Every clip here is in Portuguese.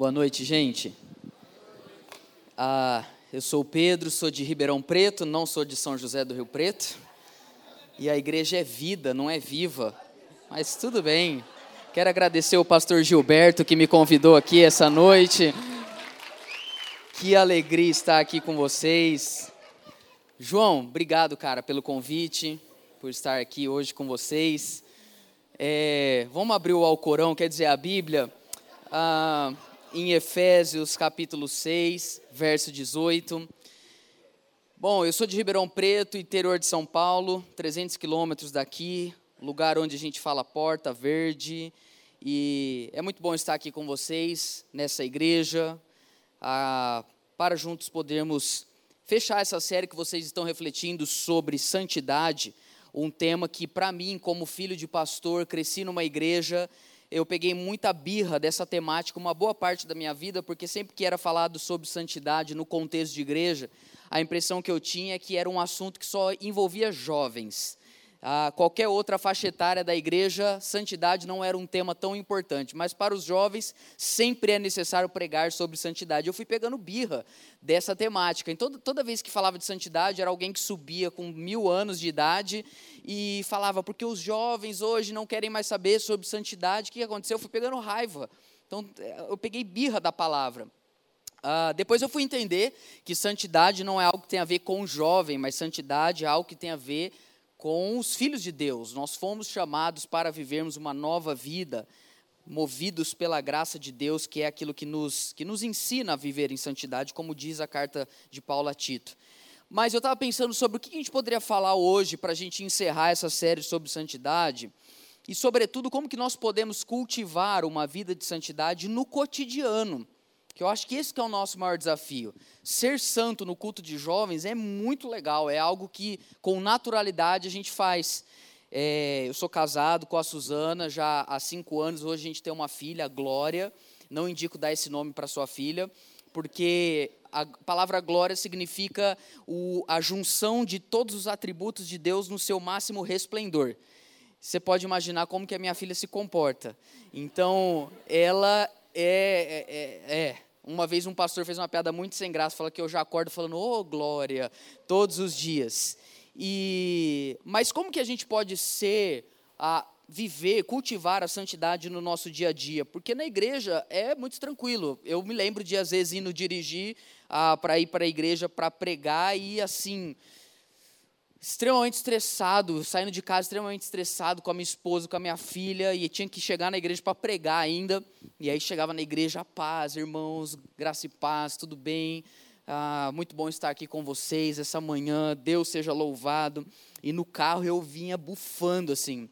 Boa noite, gente. Ah, eu sou o Pedro, sou de Ribeirão Preto, não sou de São José do Rio Preto. E a igreja é vida, não é viva. Mas tudo bem. Quero agradecer o pastor Gilberto que me convidou aqui essa noite. Que alegria estar aqui com vocês. João, obrigado, cara, pelo convite, por estar aqui hoje com vocês. É, vamos abrir o Alcorão, quer dizer, a Bíblia. Ah, em Efésios capítulo 6, verso 18. Bom, eu sou de Ribeirão Preto, interior de São Paulo, 300 quilômetros daqui, lugar onde a gente fala Porta Verde, e é muito bom estar aqui com vocês nessa igreja, ah, para juntos podermos fechar essa série que vocês estão refletindo sobre santidade, um tema que, para mim, como filho de pastor, cresci numa igreja eu peguei muita birra dessa temática uma boa parte da minha vida, porque sempre que era falado sobre santidade no contexto de igreja, a impressão que eu tinha é que era um assunto que só envolvia jovens. Ah, qualquer outra faixa etária da igreja, santidade não era um tema tão importante, mas para os jovens sempre é necessário pregar sobre santidade. Eu fui pegando birra dessa temática. Então, toda vez que falava de santidade, era alguém que subia com mil anos de idade e falava, porque os jovens hoje não querem mais saber sobre santidade. O que aconteceu? Eu fui pegando raiva. Então, eu peguei birra da palavra. Uh, depois eu fui entender que santidade não é algo que tem a ver com o jovem, mas santidade é algo que tem a ver com os filhos de Deus. Nós fomos chamados para vivermos uma nova vida, movidos pela graça de Deus, que é aquilo que nos, que nos ensina a viver em santidade, como diz a carta de Paulo a Tito. Mas eu estava pensando sobre o que a gente poderia falar hoje para a gente encerrar essa série sobre santidade e, sobretudo, como que nós podemos cultivar uma vida de santidade no cotidiano que eu acho que esse que é o nosso maior desafio. Ser santo no culto de jovens é muito legal, é algo que com naturalidade a gente faz. É, eu sou casado com a Suzana já há cinco anos, hoje a gente tem uma filha, Glória. Não indico dar esse nome para sua filha, porque a palavra glória significa o, a junção de todos os atributos de Deus no seu máximo resplendor. Você pode imaginar como que a minha filha se comporta. Então, ela é, é, é, é uma vez um pastor fez uma piada muito sem graça, fala que eu já acordo falando, ô oh, glória, todos os dias. E mas como que a gente pode ser a viver, cultivar a santidade no nosso dia a dia? Porque na igreja é muito tranquilo. Eu me lembro de às vezes indo dirigir ah, para ir para a igreja para pregar e assim, extremamente estressado, saindo de casa extremamente estressado com a minha esposa, com a minha filha, e tinha que chegar na igreja para pregar ainda. E aí chegava na igreja, paz, irmãos, graça e paz, tudo bem. Ah, muito bom estar aqui com vocês essa manhã, Deus seja louvado. E no carro eu vinha bufando assim.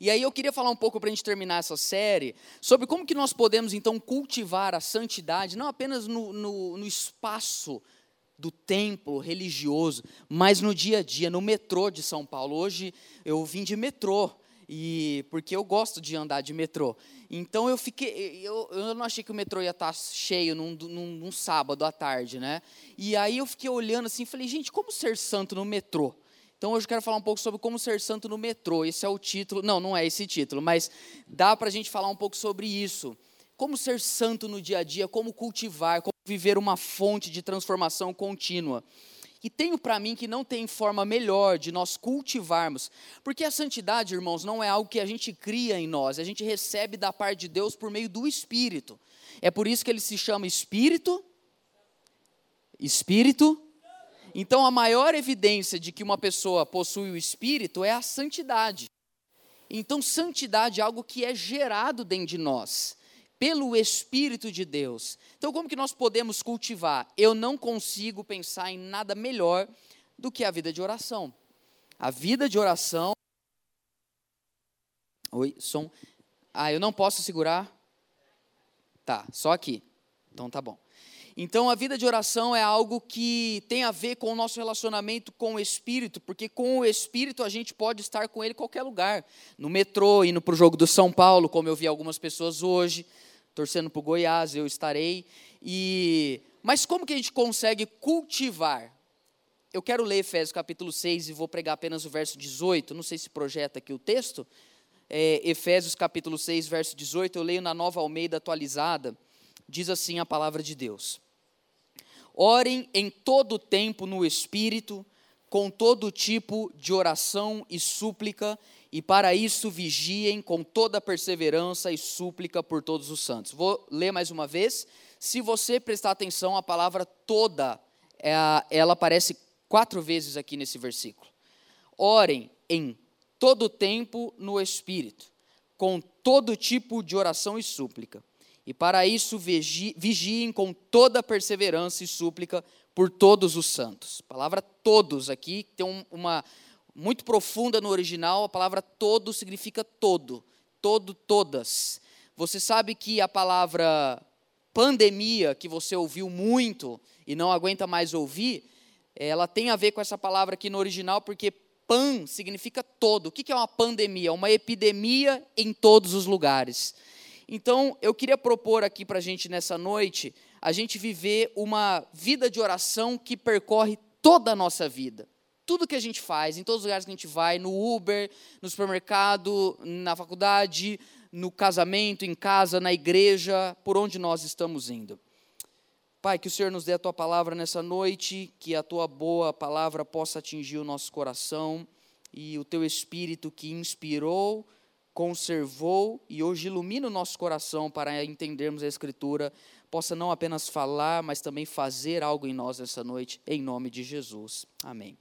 E aí eu queria falar um pouco para a gente terminar essa série sobre como que nós podemos então cultivar a santidade, não apenas no, no, no espaço do templo religioso, mas no dia a dia, no metrô de São Paulo. Hoje eu vim de metrô, e porque eu gosto de andar de metrô. Então eu fiquei, eu, eu não achei que o metrô ia estar cheio num, num, num sábado à tarde, né? E aí eu fiquei olhando assim, falei, gente, como ser santo no metrô? Então hoje eu quero falar um pouco sobre como ser santo no metrô. Esse é o título, não, não é esse título, mas dá para a gente falar um pouco sobre isso. Como ser santo no dia a dia, como cultivar, como viver uma fonte de transformação contínua. E tenho para mim que não tem forma melhor de nós cultivarmos, porque a santidade, irmãos, não é algo que a gente cria em nós, a gente recebe da parte de Deus por meio do Espírito. É por isso que ele se chama Espírito. Espírito. Então, a maior evidência de que uma pessoa possui o Espírito é a santidade. Então, santidade é algo que é gerado dentro de nós pelo Espírito de Deus. Então, como que nós podemos cultivar? Eu não consigo pensar em nada melhor do que a vida de oração. A vida de oração. Oi, som. Ah, eu não posso segurar? Tá, só aqui. Então tá bom. Então a vida de oração é algo que tem a ver com o nosso relacionamento com o Espírito, porque com o Espírito a gente pode estar com ele em qualquer lugar. No metrô, indo para o jogo do São Paulo, como eu vi algumas pessoas hoje torcendo para o Goiás, eu estarei. E mas como que a gente consegue cultivar? Eu quero ler Efésios capítulo 6 e vou pregar apenas o verso 18. Não sei se projeta aqui o texto. É, Efésios capítulo 6, verso 18, eu leio na nova Almeida atualizada. diz assim a palavra de Deus: Orem em todo tempo no Espírito, com todo tipo de oração e súplica, e para isso vigiem com toda perseverança e súplica por todos os santos. Vou ler mais uma vez. Se você prestar atenção, a palavra toda, é ela aparece quatro vezes aqui nesse versículo. Orem em todo tempo no Espírito, com todo tipo de oração e súplica. E para isso vigiem com toda perseverança e súplica por todos os santos. A palavra todos aqui tem uma muito profunda no original, a palavra todo significa todo, todo, todas. Você sabe que a palavra pandemia, que você ouviu muito e não aguenta mais ouvir, ela tem a ver com essa palavra aqui no original, porque pan significa todo. O que é uma pandemia? Uma epidemia em todos os lugares. Então, eu queria propor aqui para a gente nessa noite, a gente viver uma vida de oração que percorre toda a nossa vida tudo que a gente faz, em todos os lugares que a gente vai, no Uber, no supermercado, na faculdade, no casamento, em casa, na igreja, por onde nós estamos indo. Pai, que o Senhor nos dê a tua palavra nessa noite, que a tua boa palavra possa atingir o nosso coração e o teu espírito que inspirou, conservou e hoje ilumina o nosso coração para entendermos a Escritura, possa não apenas falar, mas também fazer algo em nós nessa noite, em nome de Jesus. Amém.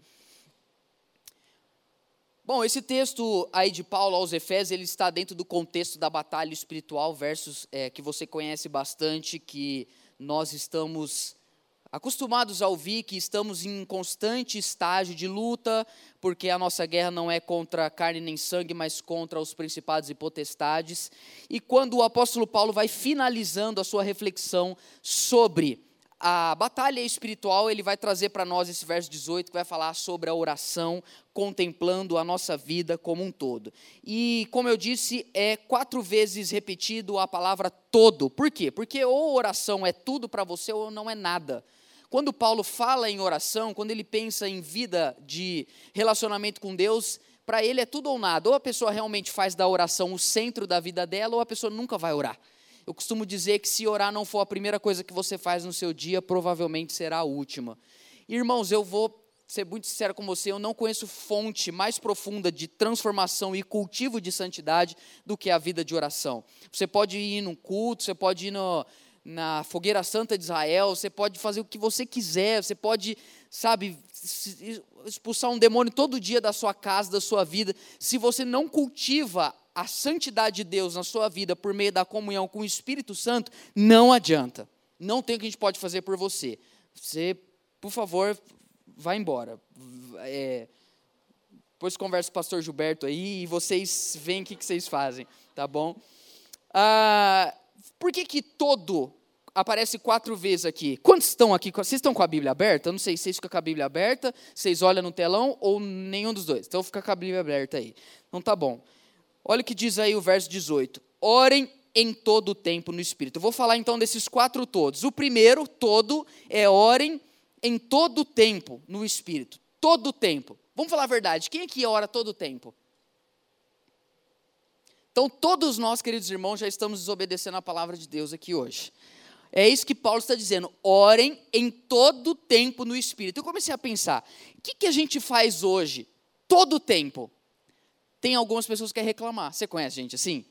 Bom, esse texto aí de Paulo aos Efésios, ele está dentro do contexto da batalha espiritual, versos é, que você conhece bastante, que nós estamos acostumados a ouvir, que estamos em constante estágio de luta, porque a nossa guerra não é contra carne nem sangue, mas contra os principados e potestades. E quando o apóstolo Paulo vai finalizando a sua reflexão sobre a batalha espiritual, ele vai trazer para nós esse verso 18, que vai falar sobre a oração, contemplando a nossa vida como um todo. E, como eu disse, é quatro vezes repetido a palavra todo. Por quê? Porque ou oração é tudo para você ou não é nada. Quando Paulo fala em oração, quando ele pensa em vida de relacionamento com Deus, para ele é tudo ou nada. Ou a pessoa realmente faz da oração o centro da vida dela, ou a pessoa nunca vai orar. Eu costumo dizer que se orar não for a primeira coisa que você faz no seu dia, provavelmente será a última. Irmãos, eu vou ser muito sincero com você, eu não conheço fonte mais profunda de transformação e cultivo de santidade do que a vida de oração. Você pode ir num culto, você pode ir no, na fogueira santa de Israel, você pode fazer o que você quiser, você pode, sabe, expulsar um demônio todo dia da sua casa, da sua vida. Se você não cultiva a santidade de Deus na sua vida por meio da comunhão com o Espírito Santo, não adianta. Não tem o que a gente pode fazer por você. Você, por favor, vá embora. É, depois conversa com o pastor Gilberto aí e vocês veem o que, que vocês fazem, tá bom? Ah, por que que todo aparece quatro vezes aqui? Quantos estão aqui? Vocês estão com a Bíblia aberta? Eu não sei se vocês ficam com a Bíblia aberta, vocês olham no telão ou nenhum dos dois. Então fica com a Bíblia aberta aí. Então tá bom. Olha o que diz aí o verso 18. Orem em todo o tempo no Espírito. Eu vou falar então desses quatro todos. O primeiro, todo, é orem em todo o tempo no Espírito. Todo o tempo. Vamos falar a verdade. Quem aqui ora todo o tempo? Então, todos nós, queridos irmãos, já estamos desobedecendo a palavra de Deus aqui hoje. É isso que Paulo está dizendo. Orem em todo o tempo no Espírito. Eu comecei a pensar: o que, que a gente faz hoje, todo o tempo? Tem algumas pessoas que querem reclamar. Você conhece gente assim?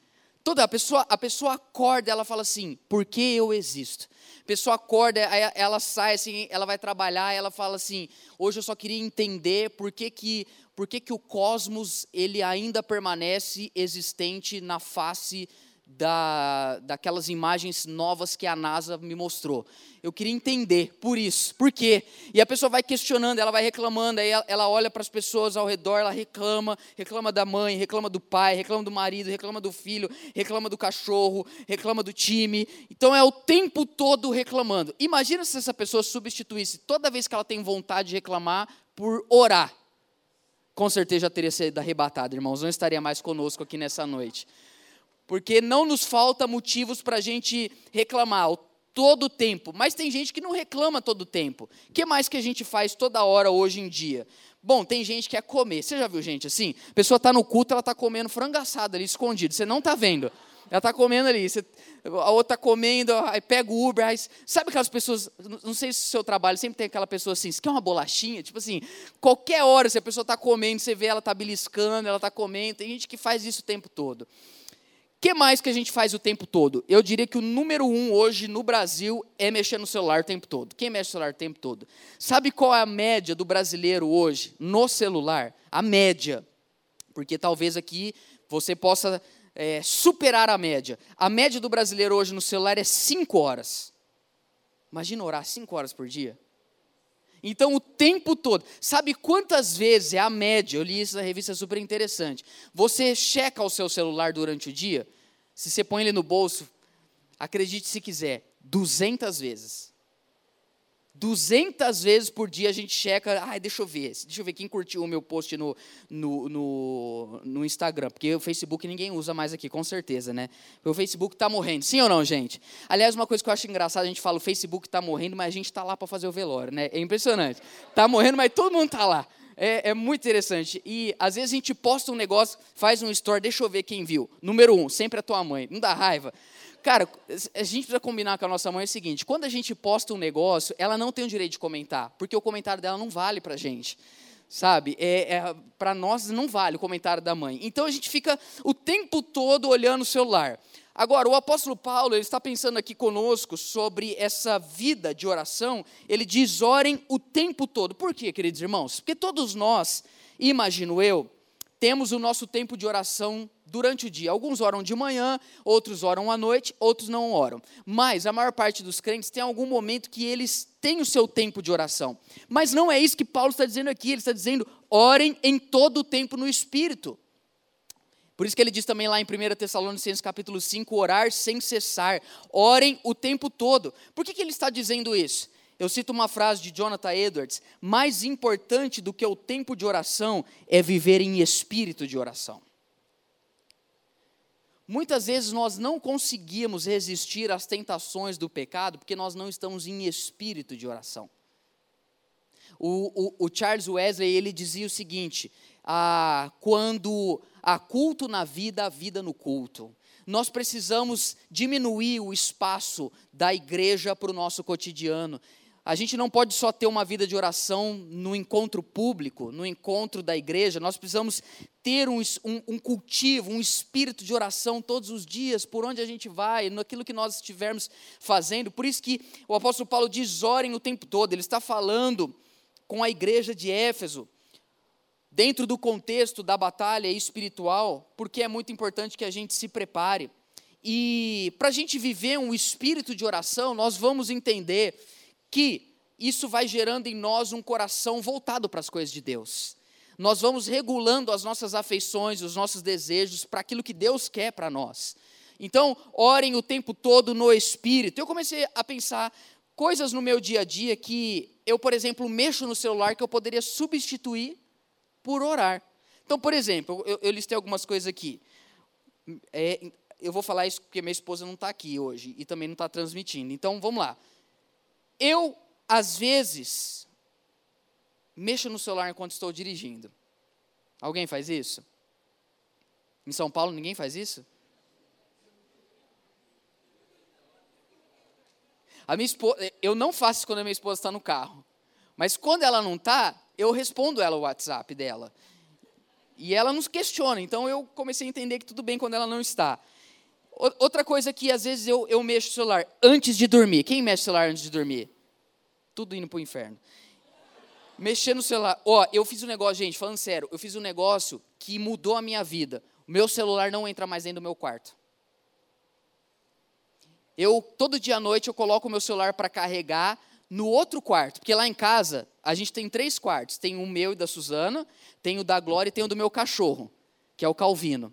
Toda a pessoa, a pessoa acorda, ela fala assim: "Por que eu existo?" A pessoa acorda, ela sai assim, ela vai trabalhar, ela fala assim: "Hoje eu só queria entender por que que por que que o cosmos ele ainda permanece existente na face da, daquelas imagens novas que a NASA me mostrou. Eu queria entender por isso, por quê? E a pessoa vai questionando, ela vai reclamando, aí ela olha para as pessoas ao redor, ela reclama, reclama da mãe, reclama do pai, reclama do marido, reclama do filho, reclama do cachorro, reclama do time. Então é o tempo todo reclamando. Imagina se essa pessoa substituísse toda vez que ela tem vontade de reclamar por orar. Com certeza já teria sido arrebatado, irmãos, não estaria mais conosco aqui nessa noite porque não nos falta motivos para a gente reclamar todo o tempo, mas tem gente que não reclama todo o tempo. O que mais que a gente faz toda hora hoje em dia? Bom, tem gente que quer comer. Você já viu gente assim? A pessoa está no culto, ela está comendo frango assado ali escondido. Você não está vendo. Ela está comendo ali. Você, a outra está comendo, aí pega o Uber. Aí, sabe aquelas pessoas, não sei se o seu trabalho sempre tem aquela pessoa assim, você quer uma bolachinha? Tipo assim, qualquer hora, se a pessoa está comendo, você vê ela está beliscando, ela está comendo. Tem gente que faz isso o tempo todo. Que mais que a gente faz o tempo todo? Eu diria que o número um hoje no Brasil é mexer no celular o tempo todo. Quem mexe no celular o tempo todo? Sabe qual é a média do brasileiro hoje no celular? A média. Porque talvez aqui você possa é, superar a média. A média do brasileiro hoje no celular é 5 horas. Imagina orar 5 horas por dia. Então, o tempo todo. Sabe quantas vezes é a média? Eu li isso na revista super interessante. Você checa o seu celular durante o dia? Se você põe ele no bolso, acredite se quiser, 200 vezes. 200 vezes por dia a gente checa, ai, deixa eu ver, deixa eu ver quem curtiu o meu post no, no, no, no Instagram, porque o Facebook ninguém usa mais aqui, com certeza, né? O Facebook está morrendo, sim ou não, gente? Aliás, uma coisa que eu acho engraçada, a gente fala, o Facebook está morrendo, mas a gente está lá para fazer o velório, né? É impressionante. Está morrendo, mas todo mundo está lá. É, é, muito interessante. E às vezes a gente posta um negócio, faz um story, deixa eu ver quem viu. Número um, sempre a tua mãe. Não dá raiva. Cara, a gente precisa combinar com a nossa mãe o seguinte: quando a gente posta um negócio, ela não tem o direito de comentar, porque o comentário dela não vale para gente. Sabe? É, é para nós não vale o comentário da mãe. Então a gente fica o tempo todo olhando o celular. Agora, o apóstolo Paulo, ele está pensando aqui conosco sobre essa vida de oração. Ele diz: orem o tempo todo. Por quê, queridos irmãos? Porque todos nós, imagino eu, temos o nosso tempo de oração durante o dia. Alguns oram de manhã, outros oram à noite, outros não oram. Mas a maior parte dos crentes tem algum momento que eles têm o seu tempo de oração. Mas não é isso que Paulo está dizendo aqui. Ele está dizendo: orem em todo o tempo no Espírito. Por isso que ele diz também lá em 1 Tessalonicenses capítulo 5, orar sem cessar. Orem o tempo todo. Por que, que ele está dizendo isso? Eu cito uma frase de Jonathan Edwards: mais importante do que o tempo de oração é viver em espírito de oração. Muitas vezes nós não conseguimos resistir às tentações do pecado porque nós não estamos em espírito de oração. O, o, o Charles Wesley ele dizia o seguinte: ah, quando há culto na vida, há vida no culto. Nós precisamos diminuir o espaço da igreja para o nosso cotidiano. A gente não pode só ter uma vida de oração no encontro público, no encontro da igreja, nós precisamos ter um, um, um, cultivo, um espírito de oração todos os dias, por onde a gente vai, naquilo que nós estivermos fazendo. Por isso que o apóstolo Paulo diz: orem o tempo todo, ele está falando com a igreja de Éfeso, dentro do contexto da batalha espiritual, porque é muito importante que a gente se prepare. E para a gente viver um espírito de oração, nós vamos entender que isso vai gerando em nós um coração voltado para as coisas de Deus. Nós vamos regulando as nossas afeições, os nossos desejos para aquilo que Deus quer para nós. Então, orem o tempo todo no Espírito. Eu comecei a pensar coisas no meu dia a dia que eu, por exemplo, mexo no celular que eu poderia substituir por orar. Então, por exemplo, eu, eu listei algumas coisas aqui. É, eu vou falar isso porque minha esposa não está aqui hoje e também não está transmitindo. Então, vamos lá. Eu, às vezes, mexo no celular enquanto estou dirigindo. Alguém faz isso? Em São Paulo ninguém faz isso? A minha esposa, eu não faço isso quando a minha esposa está no carro. Mas quando ela não está, eu respondo ela o WhatsApp dela. E ela nos questiona. Então eu comecei a entender que tudo bem quando ela não está. Outra coisa que às vezes eu, eu mexo no celular antes de dormir. Quem mexe no celular antes de dormir? Tudo indo para o inferno. Mexer no celular. Ó, oh, eu fiz um negócio, gente, falando sério, eu fiz um negócio que mudou a minha vida. O meu celular não entra mais dentro do meu quarto. Eu, todo dia à noite, eu coloco o meu celular para carregar no outro quarto. Porque lá em casa, a gente tem três quartos. Tem o meu e da Suzana, tem o da Glória e tem o do meu cachorro, que é o Calvino.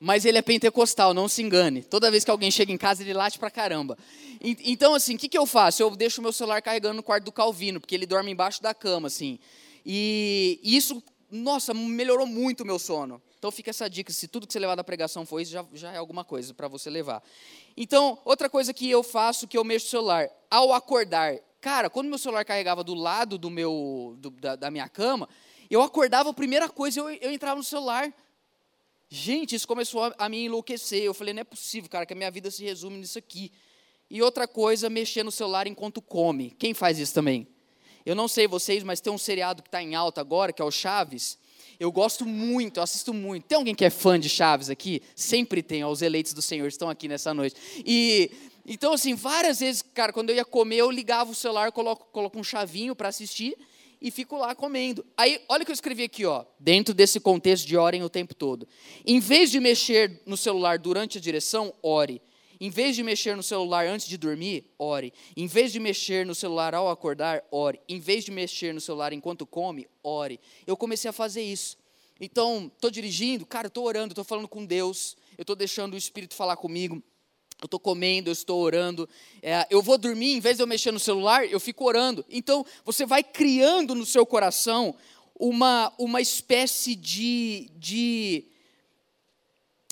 mas ele é pentecostal, não se engane. Toda vez que alguém chega em casa, ele late pra caramba. Então, assim, o que, que eu faço? Eu deixo o meu celular carregando no quarto do Calvino, porque ele dorme embaixo da cama, assim. E isso, nossa, melhorou muito o meu sono. Então fica essa dica, se tudo que você levar da pregação for isso, já, já é alguma coisa para você levar. Então, outra coisa que eu faço, que eu mexo o celular, ao acordar. Cara, quando meu celular carregava do lado do meu, do, da, da minha cama, Eu acordava, a primeira coisa, eu, eu entrava no celular. Gente, isso começou a, a me enlouquecer. Eu falei, não é possível, cara, que a minha vida se resume nisso aqui. E outra coisa, mexer no celular enquanto come. Quem faz isso também? Eu não sei vocês, mas tem um seriado que está em alta agora, que é o Chaves. Eu gosto muito, eu assisto muito. Tem alguém que é fã de Chaves aqui? Sempre tem, ó, os eleitos do Senhor estão aqui nessa noite. E então, assim, várias vezes, cara, quando eu ia comer, eu ligava o celular, coloco, coloco um chavinho para assistir e fico lá comendo. Aí, olha o que eu escrevi aqui, ó, dentro desse contexto de orem o tempo todo. Em vez de mexer no celular durante a direção, ore. Em vez de mexer no celular antes de dormir, ore. Em vez de mexer no celular ao acordar, ore. Em vez de mexer no celular enquanto come, ore. Eu comecei a fazer isso. Então, estou dirigindo, cara, estou orando, estou falando com Deus, eu estou deixando o Espírito falar comigo. Eu estou comendo, eu estou orando. É, eu vou dormir, em vez de eu mexer no celular, eu fico orando. Então, você vai criando no seu coração uma, uma espécie de, de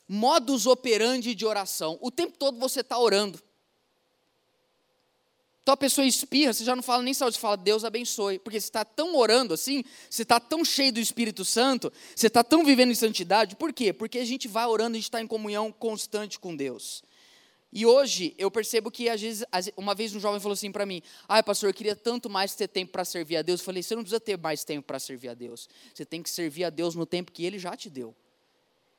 modus operandi de oração. O tempo todo você está orando. Então a pessoa espirra, você já não fala nem saúde, você fala Deus abençoe. Porque você está tão orando assim, você está tão cheio do Espírito Santo, você está tão vivendo em santidade. Por quê? Porque a gente vai orando, a gente está em comunhão constante com Deus. E hoje eu percebo que às vezes, uma vez um jovem falou assim para mim: "Ai, pastor, eu queria tanto mais ter tempo para servir a Deus". Eu falei: "Você não precisa ter mais tempo para servir a Deus. Você tem que servir a Deus no tempo que ele já te deu".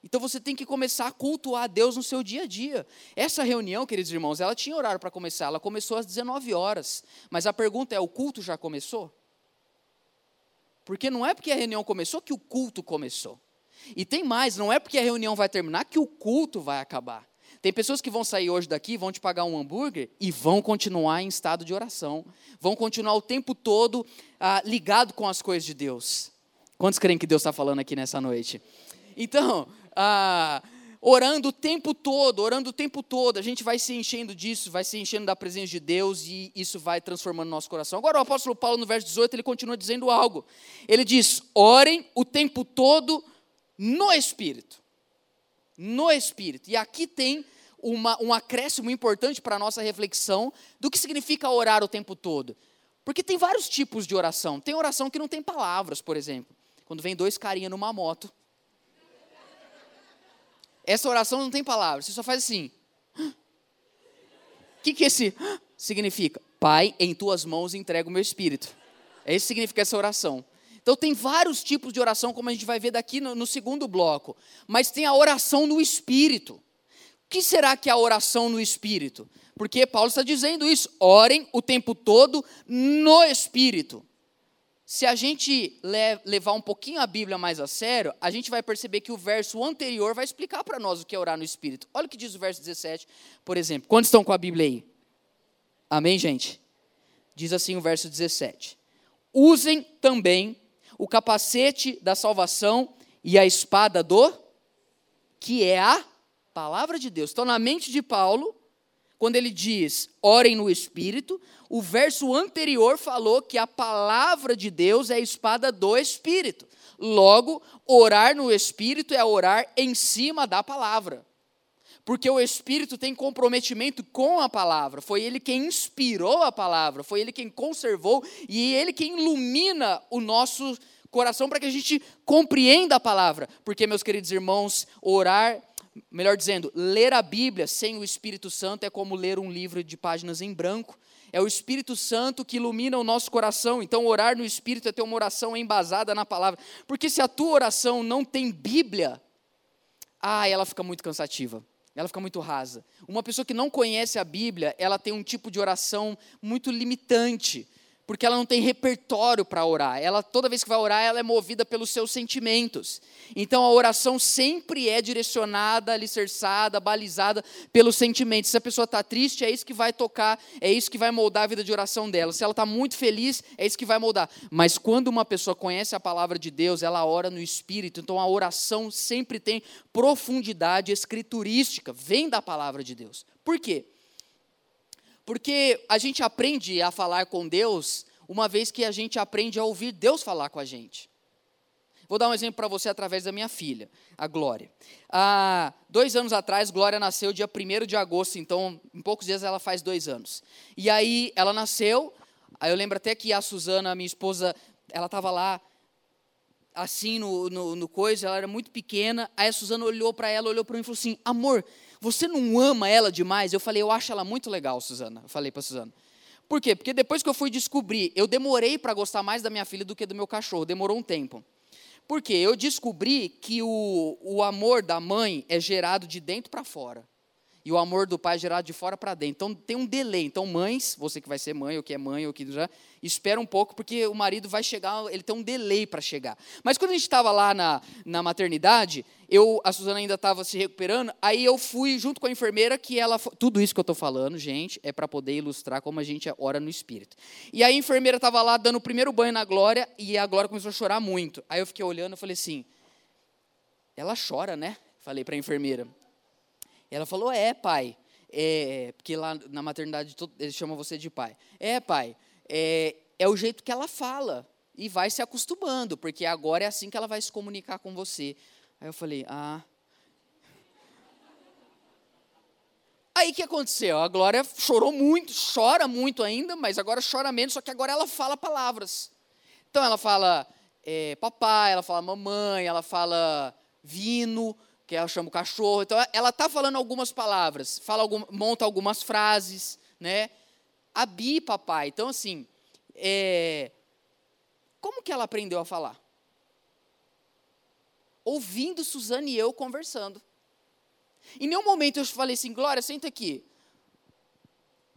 Então você tem que começar a cultuar a Deus no seu dia a dia. Essa reunião, queridos irmãos, ela tinha horário para começar, ela começou às 19 horas. Mas a pergunta é: o culto já começou? Porque não é porque a reunião começou que o culto começou. E tem mais, não é porque a reunião vai terminar que o culto vai acabar. Tem pessoas que vão sair hoje daqui, vão te pagar um hambúrguer e vão continuar em estado de oração. Vão continuar o tempo todo ah, ligado com as coisas de Deus. Quantos creem que Deus está falando aqui nessa noite? Então, ah, orando o tempo todo, orando o tempo todo, a gente vai se enchendo disso, vai se enchendo da presença de Deus e isso vai transformando nosso coração. Agora, o apóstolo Paulo, no verso 18, ele continua dizendo algo. Ele diz: orem o tempo todo no Espírito no Espírito. E aqui tem uma, um acréscimo importante para a nossa reflexão do que significa orar o tempo todo. Porque tem vários tipos de oração. Tem oração que não tem palavras, por exemplo. Quando vem dois carinha numa moto. Essa oração não tem palavras, você só faz assim. O que, que esse significa? Pai, em tuas mãos entrego o meu espírito. É isso que significa essa oração. Então, tem vários tipos de oração, como a gente vai ver daqui no, no segundo bloco. Mas tem a oração no Espírito. O que será que é a oração no Espírito? Porque Paulo está dizendo isso. Orem o tempo todo no Espírito. Se a gente levar um pouquinho a Bíblia mais a sério, a gente vai perceber que o verso anterior vai explicar para nós o que é orar no Espírito. Olha o que diz o verso 17, por exemplo. Quantos estão com a Bíblia aí? Amém, gente? Diz assim o verso 17: Usem também o capacete da salvação e a espada do que é a palavra de Deus. Então, na mente de Paulo, quando ele diz orem no Espírito, o verso anterior falou que a palavra de Deus é a espada do Espírito. Logo, orar no Espírito é orar em cima da palavra porque o Espírito tem comprometimento com a palavra. Foi ele quem inspirou a palavra, foi ele quem conservou e ele quem ilumina o nosso coração para que a gente compreenda a palavra. Porque, meus queridos irmãos, orar, melhor dizendo, ler a Bíblia sem o Espírito Santo é como ler um livro de páginas em branco. É o Espírito Santo que ilumina o nosso coração. Então, orar no Espírito é ter uma oração embasada na palavra. Porque se a tua oração não tem Bíblia, ah, ela fica muito cansativa ela fica muito rasa. Uma pessoa que não conhece a Bíblia, ela tem um tipo de oração muito limitante porque ela não tem repertório para orar. Ela toda vez que vai orar, ela é movida pelos seus sentimentos. Então a oração sempre é direcionada, alicerçada, balizada pelos sentimentos. Se a pessoa está triste, é isso que vai tocar, é isso que vai moldar a vida de oração dela. Se ela está muito feliz, é isso que vai moldar. Mas quando uma pessoa conhece a palavra de Deus, ela ora no Espírito. Então a oração sempre tem profundidade escriturística, vem da palavra de Deus. Por quê? Porque a gente aprende a falar com Deus uma vez que a gente aprende a ouvir Deus falar com a gente. Vou dar um exemplo para você através da minha filha, a Glória. Há dois anos atrás, Glória nasceu dia 1 de agosto, então em poucos dias ela faz dois anos. E aí ela nasceu, aí eu lembro até que a Suzana, minha esposa, ela estava lá assim no, no, no, coisa, ela era muito pequena. Aí a Suzana olhou para ela, olhou para mim e falou assim: Amor, você não ama ela demais? Eu falei: Eu acho ela muito legal, Suzana. Eu falei para Suzana. Por quê? Porque depois que eu fui descobrir, eu demorei para gostar mais da minha filha do que do meu cachorro, demorou um tempo. Por quê? Eu descobri que o, o amor da mãe é gerado de dentro para fora e o amor do pai é gerado de fora para dentro. Então tem um delay. Então, mães, você que vai ser mãe, ou que é mãe, ou que já, espera um pouco, porque o marido vai chegar, ele tem um delay para chegar. Mas quando a gente estava lá na, na maternidade, eu, a Suzana ainda estava se recuperando, aí eu fui junto com a enfermeira, que ela. Tudo isso que eu estou falando, gente, é para poder ilustrar como a gente ora no espírito. E aí a enfermeira estava lá dando o primeiro banho na Glória, e a Glória começou a chorar muito. Aí eu fiquei olhando e falei assim. Ela chora, né? Falei para a enfermeira. Ela falou: É, pai. É, porque lá na maternidade eles chamam você de pai. É, pai. É, é o jeito que ela fala. E vai se acostumando, porque agora é assim que ela vai se comunicar com você. Aí eu falei: Ah. Aí o que aconteceu? A Glória chorou muito, chora muito ainda, mas agora chora menos, só que agora ela fala palavras. Então ela fala é, papai, ela fala mamãe, ela fala vino, que ela chama o cachorro. Então, ela está falando algumas palavras, fala algum, monta algumas frases, né? A Bi, papai. Então, assim, é, como que ela aprendeu a falar? Ouvindo Suzane e eu conversando. Em nenhum momento eu falei assim, Glória, senta aqui.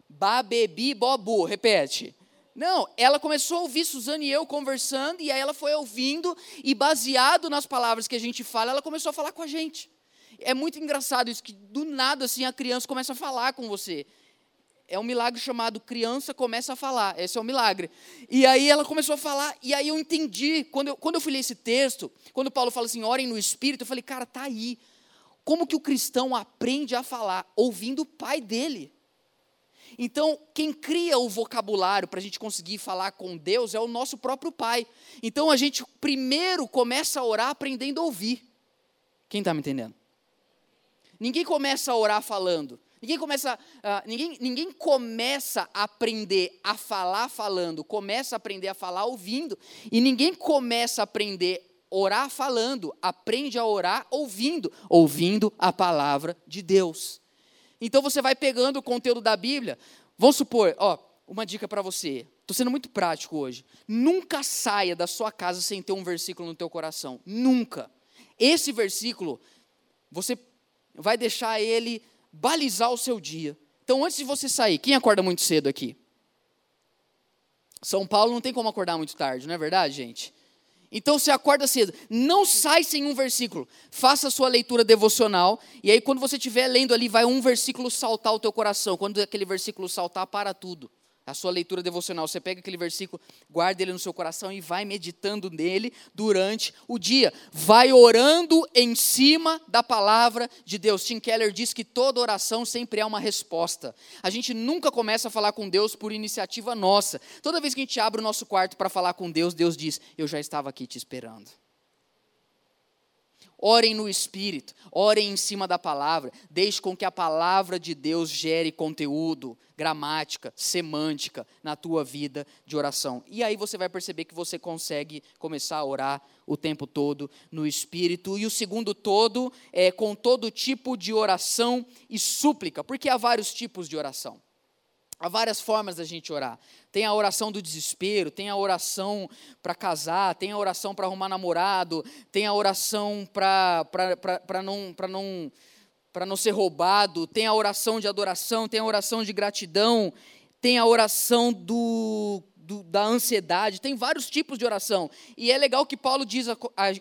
Ba, bebi, bobu, repete. Não, ela começou a ouvir Suzane e eu conversando, e aí ela foi ouvindo, e baseado nas palavras que a gente fala, ela começou a falar com a gente. É muito engraçado isso, que do nada assim a criança começa a falar com você. É um milagre chamado criança começa a falar. Esse é o um milagre. E aí ela começou a falar, e aí eu entendi. Quando eu, quando eu fui ler esse texto, quando Paulo fala assim, orem no Espírito, eu falei, cara, tá aí. Como que o cristão aprende a falar? Ouvindo o pai dele. Então, quem cria o vocabulário para a gente conseguir falar com Deus é o nosso próprio Pai. Então, a gente primeiro começa a orar aprendendo a ouvir. Quem está me entendendo? Ninguém começa a orar falando. Ninguém começa, uh, ninguém, ninguém começa a aprender a falar falando, começa a aprender a falar ouvindo. E ninguém começa a aprender a orar falando, aprende a orar ouvindo, ouvindo a palavra de Deus. Então você vai pegando o conteúdo da Bíblia. Vamos supor, ó, uma dica para você. Estou sendo muito prático hoje. Nunca saia da sua casa sem ter um versículo no teu coração. Nunca. Esse versículo, você vai deixar ele balizar o seu dia. Então, antes de você sair, quem acorda muito cedo aqui? São Paulo não tem como acordar muito tarde, não é verdade, gente? Então você acorda cedo, não sai sem um versículo. Faça a sua leitura devocional e aí quando você estiver lendo ali, vai um versículo saltar o teu coração. Quando aquele versículo saltar, para tudo a sua leitura devocional. Você pega aquele versículo, guarda ele no seu coração e vai meditando nele durante o dia. Vai orando em cima da palavra de Deus. Tim Keller diz que toda oração sempre é uma resposta. A gente nunca começa a falar com Deus por iniciativa nossa. Toda vez que a gente abre o nosso quarto para falar com Deus, Deus diz: Eu já estava aqui te esperando. Orem no Espírito, orem em cima da palavra, deixe com que a palavra de Deus gere conteúdo, gramática, semântica na tua vida de oração. E aí você vai perceber que você consegue começar a orar o tempo todo no Espírito. E o segundo todo é com todo tipo de oração e súplica, porque há vários tipos de oração. Há várias formas da gente orar. Tem a oração do desespero, tem a oração para casar, tem a oração para arrumar namorado, tem a oração para não, não, não ser roubado, tem a oração de adoração, tem a oração de gratidão, tem a oração do do, da ansiedade, tem vários tipos de oração. E é legal que Paulo diz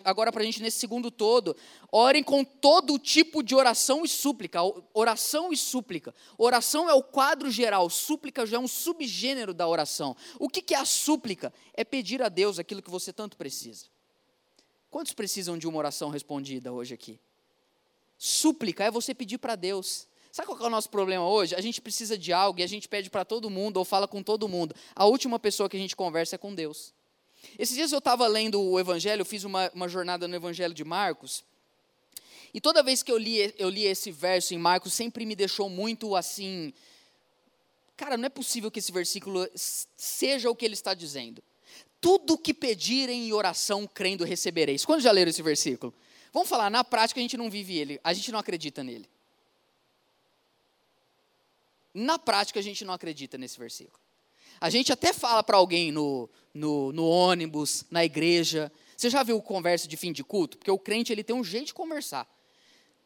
agora para a gente nesse segundo todo: orem com todo tipo de oração e súplica. Oração e súplica. Oração é o quadro geral, súplica já é um subgênero da oração. O que, que é a súplica? É pedir a Deus aquilo que você tanto precisa. Quantos precisam de uma oração respondida hoje aqui? Súplica é você pedir para Deus. Sabe qual é o nosso problema hoje? A gente precisa de algo e a gente pede para todo mundo ou fala com todo mundo. A última pessoa que a gente conversa é com Deus. Esses dias eu estava lendo o Evangelho, eu fiz uma, uma jornada no Evangelho de Marcos. E toda vez que eu li, eu li esse verso em Marcos, sempre me deixou muito assim. Cara, não é possível que esse versículo seja o que ele está dizendo. tudo que pedirem em oração, crendo, recebereis. Quando já leram esse versículo? Vamos falar, na prática a gente não vive ele, a gente não acredita nele. Na prática a gente não acredita nesse versículo. A gente até fala para alguém no, no, no, ônibus, na igreja. Você já viu conversa de fim de culto? Porque o crente ele tem um jeito de conversar.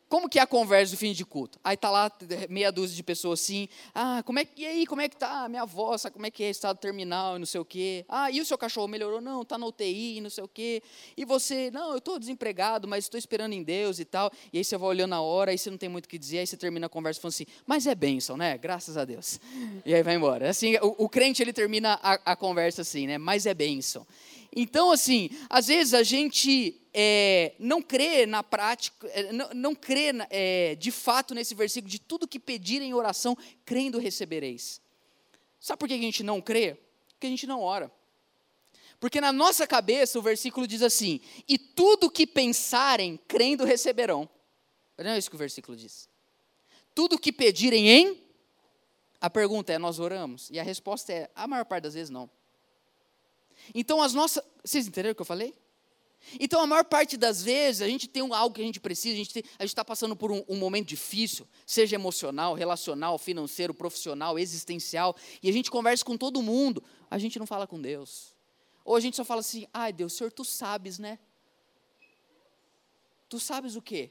Como que é a conversa do fim de culto? Aí tá lá meia dúzia de pessoas assim, ah, como é que, e aí, como é que tá minha avó, sabe como é que é estado terminal e não sei o quê? Ah, e o seu cachorro melhorou? Não, tá na UTI e não sei o quê. E você, não, eu estou desempregado, mas estou esperando em Deus e tal. E aí você vai olhando a hora, aí você não tem muito o que dizer, aí você termina a conversa falando assim, mas é bênção, né? Graças a Deus. E aí vai embora. Assim, o, o crente, ele termina a, a conversa assim, né? Mas é bênção. Então, assim, às vezes a gente é, não crê na prática, é, não, não crê é, de fato nesse versículo de tudo que pedirem em oração, crendo recebereis. Sabe por que a gente não crê? Porque a gente não ora. Porque na nossa cabeça o versículo diz assim: e tudo que pensarem, crendo receberão. Não é isso que o versículo diz. Tudo que pedirem em. A pergunta é: nós oramos? E a resposta é: a maior parte das vezes não. Então as nossas. Vocês entenderam o que eu falei? Então, a maior parte das vezes, a gente tem algo que a gente precisa, a gente está passando por um, um, momento difícil, seja emocional, relacional, financeiro, profissional, existencial, e a gente conversa com todo mundo, a gente não fala com Deus. Ou a gente só fala assim: ai Deus, Senhor, tu sabes, né? Tu sabes o quê?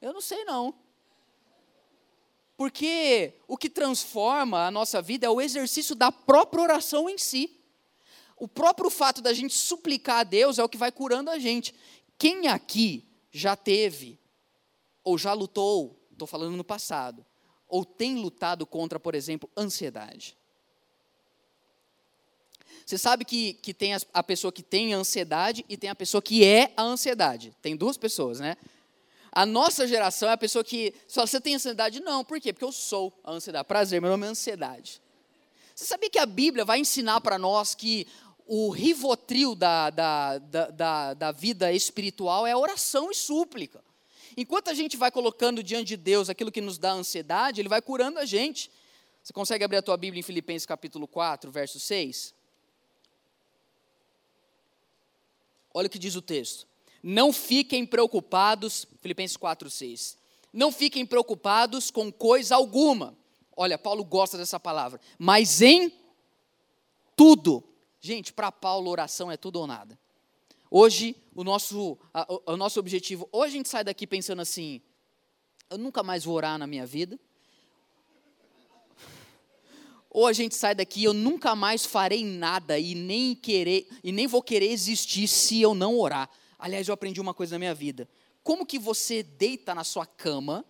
Eu não sei, não. Porque o que transforma a nossa vida é o exercício da própria oração em si o próprio fato da gente suplicar a Deus é o que vai curando a gente. Quem aqui já teve, ou já lutou, estou falando no passado, ou tem lutado contra, por exemplo, ansiedade? Você sabe que, que tem a pessoa que tem ansiedade e tem a pessoa que é a ansiedade. Tem duas pessoas, né? A nossa geração é a pessoa que. Só você tem ansiedade? Não. Por quê? Porque eu sou a ansiedade. Prazer, meu nome é ansiedade. Você sabia que a Bíblia vai ensinar para nós que o rivotril da, da, da, da, da vida espiritual é oração e súplica. Enquanto a gente vai colocando diante de Deus aquilo que nos dá ansiedade, Ele vai curando a gente. Você consegue abrir a tua Bíblia em Filipenses capítulo 4, verso 6? Olha o que diz o texto. Não fiquem preocupados, Filipenses 4, 6. Não fiquem preocupados com coisa alguma. Olha, Paulo gosta dessa palavra. Mas em tudo, Gente, para Paulo, oração é tudo ou nada. Hoje, o nosso, a, o nosso objetivo, ou a gente sai daqui pensando assim, eu nunca mais vou orar na minha vida, ou a gente sai daqui, eu nunca mais farei nada e nem querer e nem vou querer existir se eu não orar. Aliás, eu aprendi uma coisa na minha vida. Como que você deita na sua cama,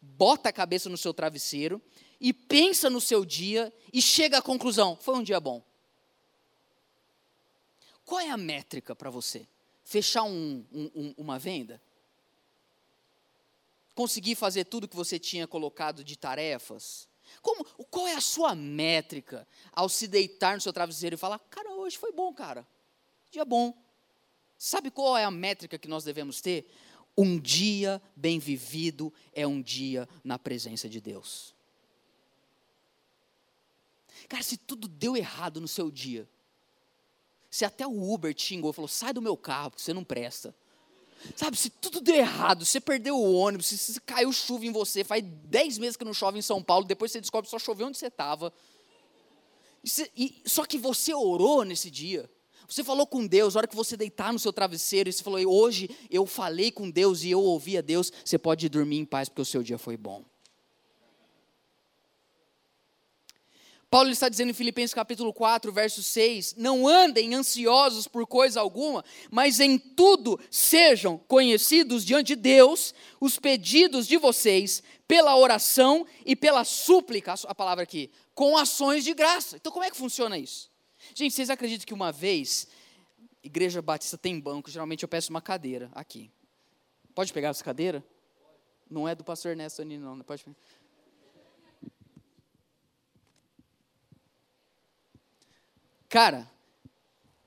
bota a cabeça no seu travesseiro e pensa no seu dia e chega à conclusão: foi um dia bom. Qual é a métrica para você? Fechar um, um, uma venda? Conseguir fazer tudo que você tinha colocado de tarefas? Como, qual é a sua métrica ao se deitar no seu travesseiro e falar: Cara, hoje foi bom, cara. Dia bom. Sabe qual é a métrica que nós devemos ter? Um dia bem vivido é um dia na presença de Deus. Cara, se tudo deu errado no seu dia, se até o Uber te xingou, falou, sai do meu carro, porque você não presta. Sabe, se tudo deu errado, você perdeu o ônibus, se caiu chuva em você, faz 10 meses que não chove em São Paulo, depois você descobre que só choveu onde você estava. Só que você orou nesse dia. Você falou com Deus, a hora que você deitar no seu travesseiro e você falou, hoje eu falei com Deus e eu ouvi a Deus, você pode dormir em paz porque o seu dia foi bom. Paulo está dizendo em Filipenses capítulo 4, verso 6: Não andem ansiosos por coisa alguma, mas em tudo sejam conhecidos diante de Deus os pedidos de vocês pela oração e pela súplica, a palavra aqui, com ações de graça. Então, como é que funciona isso? Gente, vocês acreditam que uma vez, Igreja Batista tem banco, geralmente eu peço uma cadeira aqui. Pode pegar essa cadeira? Não é do pastor Ernesto Anino, não. Pode pegar. Cara,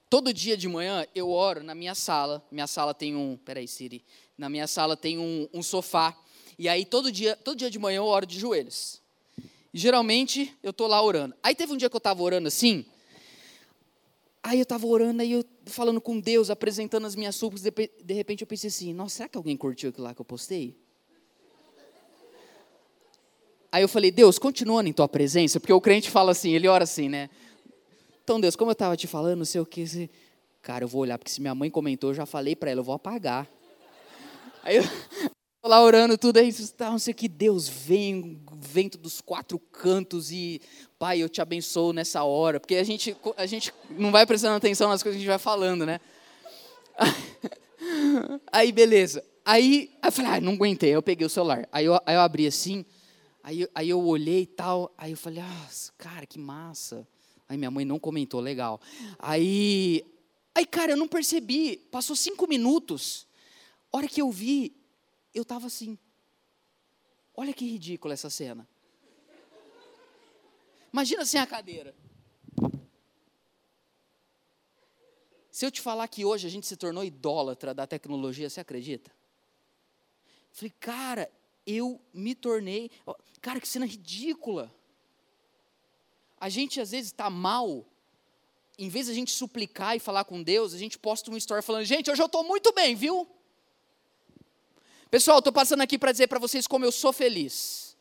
todo dia de manhã eu oro na minha sala. Minha sala tem um. Peraí, Siri. Na minha sala tem um, um sofá. E aí todo dia, todo dia de manhã eu oro de joelhos. E, geralmente eu tô lá orando. Aí teve um dia que eu estava orando assim. Aí eu estava orando, aí eu falando com Deus, apresentando as minhas súplicas, de repente eu pensei assim, nossa, será que alguém curtiu aquilo lá que eu postei? Aí eu falei, Deus, continuando em tua presença, porque o crente fala assim, ele ora assim, né? Então, Deus, como eu estava te falando, não sei o que, cara, eu vou olhar, porque se minha mãe comentou, eu já falei para ela, eu vou apagar. Aí eu tô lá orando tudo, aí não sei o que, Deus vem, vento dos quatro cantos e, Pai, eu te abençoo nessa hora, porque a gente, a gente não vai prestando atenção nas coisas que a gente vai falando, né? Aí, beleza. Aí, eu falei, ah, não aguentei, aí eu peguei o celular. Aí eu, aí eu abri assim, Aí, aí eu olhei e tal, aí eu falei, ah, cara, que massa. Aí minha mãe não comentou, legal. Aí, aí cara, eu não percebi, passou cinco minutos. A hora que eu vi, eu estava assim. Olha que ridícula essa cena. Imagina assim a cadeira. Se eu te falar que hoje a gente se tornou idólatra da tecnologia, você acredita? Falei, cara, eu me tornei. Cara, que cena ridícula. A gente às vezes está mal, em vez de a gente suplicar e falar com Deus, a gente posta uma história falando: gente, hoje eu estou muito bem, viu? Pessoal, estou passando aqui para dizer para vocês como eu sou feliz.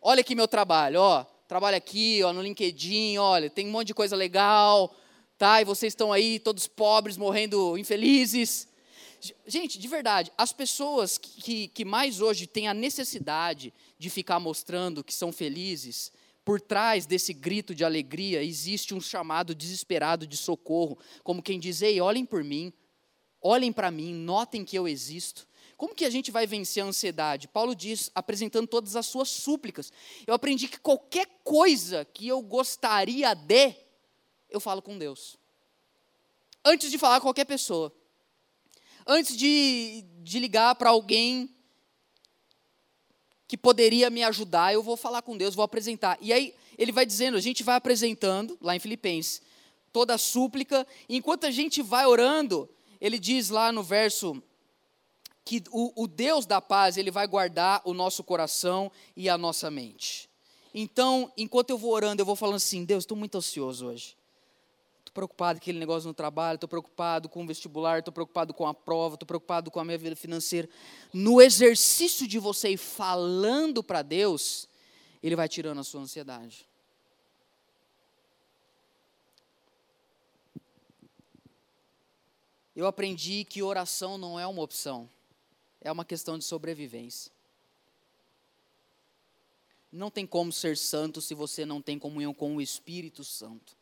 Olha aqui meu trabalho, ó. Trabalho aqui, ó, no LinkedIn, olha, tem um monte de coisa legal, tá? E vocês estão aí todos pobres, morrendo infelizes. Gente, de verdade, as pessoas que, que, que mais hoje têm a necessidade de ficar mostrando que são felizes, por trás desse grito de alegria existe um chamado desesperado de socorro, como quem diz: Ei, olhem por mim, olhem para mim, notem que eu existo. Como que a gente vai vencer a ansiedade? Paulo diz, apresentando todas as suas súplicas. Eu aprendi que qualquer coisa que eu gostaria de, eu falo com Deus. Antes de falar com qualquer pessoa antes de, de ligar para alguém que poderia me ajudar, eu vou falar com Deus, vou apresentar. E aí ele vai dizendo, a gente vai apresentando, lá em Filipenses, toda a súplica, e enquanto a gente vai orando, ele diz lá no verso que o, o Deus da paz, ele vai guardar o nosso coração e a nossa mente. Então, enquanto eu vou orando, eu vou falando assim, Deus, estou muito ansioso hoje preocupado com aquele negócio no trabalho, estou preocupado com o vestibular, estou preocupado com a prova, estou preocupado com a minha vida financeira. No exercício de você ir falando para Deus, Ele vai tirando a sua ansiedade. Eu aprendi que oração não é uma opção, é uma questão de sobrevivência. Não tem como ser santo se você não tem comunhão com o Espírito Santo.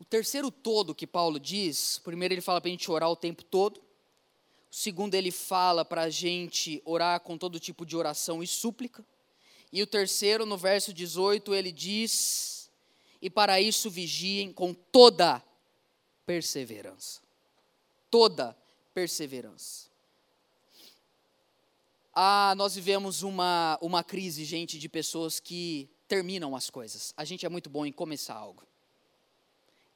O terceiro todo que Paulo diz, primeiro ele fala para a gente orar o tempo todo. O segundo ele fala para a gente orar com todo tipo de oração e súplica. E o terceiro, no verso 18, ele diz: E para isso vigiem com toda perseverança. Toda perseverança. Ah, nós vivemos uma, uma crise, gente, de pessoas que terminam as coisas. A gente é muito bom em começar algo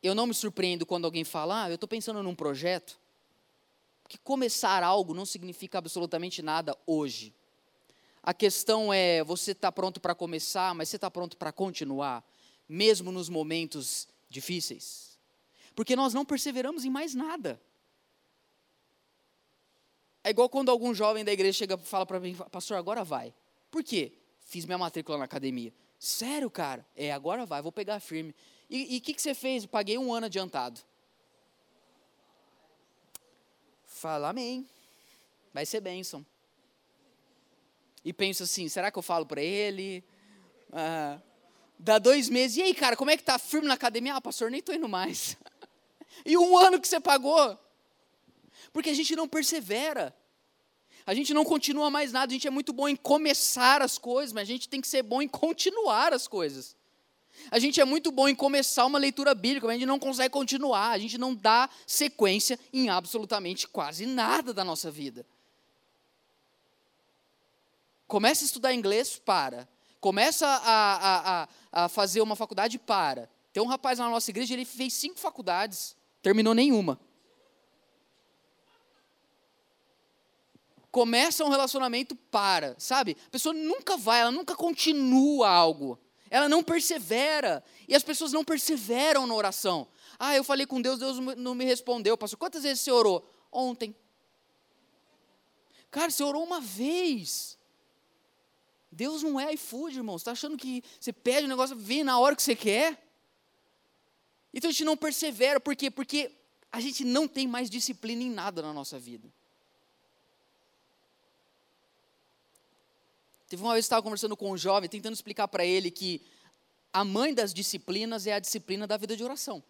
eu não me surpreendo quando alguém fala, ah, eu estou pensando num projeto. Que começar algo não significa absolutamente nada hoje. A questão é, você está pronto para começar, mas você está pronto para continuar, mesmo nos momentos difíceis? Porque nós não perseveramos em mais nada. É igual quando algum jovem da igreja chega e fala para mim, pastor, agora vai. Por quê? Fiz minha matrícula na academia. Sério, cara? É, agora vai, vou pegar firme. E o que, que você fez? Paguei um ano adiantado. Fala amém. Vai ser bênção. E penso assim, será que eu falo para ele? Ah, dá dois meses. E aí, cara, como é que tá firme na academia? Ah, pastor, nem estou indo mais. e um ano que você pagou? Porque a gente não persevera. A gente não continua mais nada. A gente é muito bom em começar as coisas, mas a gente tem que ser bom em continuar as coisas. A gente é muito bom em começar uma leitura bíblica, mas a gente não consegue continuar, a gente não dá sequência em absolutamente quase nada da nossa vida. Começa a estudar inglês, para. Começa a, a, a, a fazer uma faculdade, para. Tem um rapaz na nossa igreja, ele fez cinco faculdades, terminou nenhuma. Começa um relacionamento, para, sabe? A pessoa nunca vai, ela nunca continua algo ela não persevera. E as pessoas não perseveram na oração. Ah, eu falei com Deus, Deus não me respondeu. Pastor, quantas vezes você orou? Ontem. Cara, você orou uma vez. Deus não é iFood, irmão. Você está achando que você pede um negócio, vem na hora que você quer? Então a gente não persevera. Por quê? Porque a gente não tem mais disciplina em nada na nossa vida. Teve uma vez que eu estava conversando com um jovem, tentando explicar para ele que a mãe das disciplinas é a disciplina da vida de oração.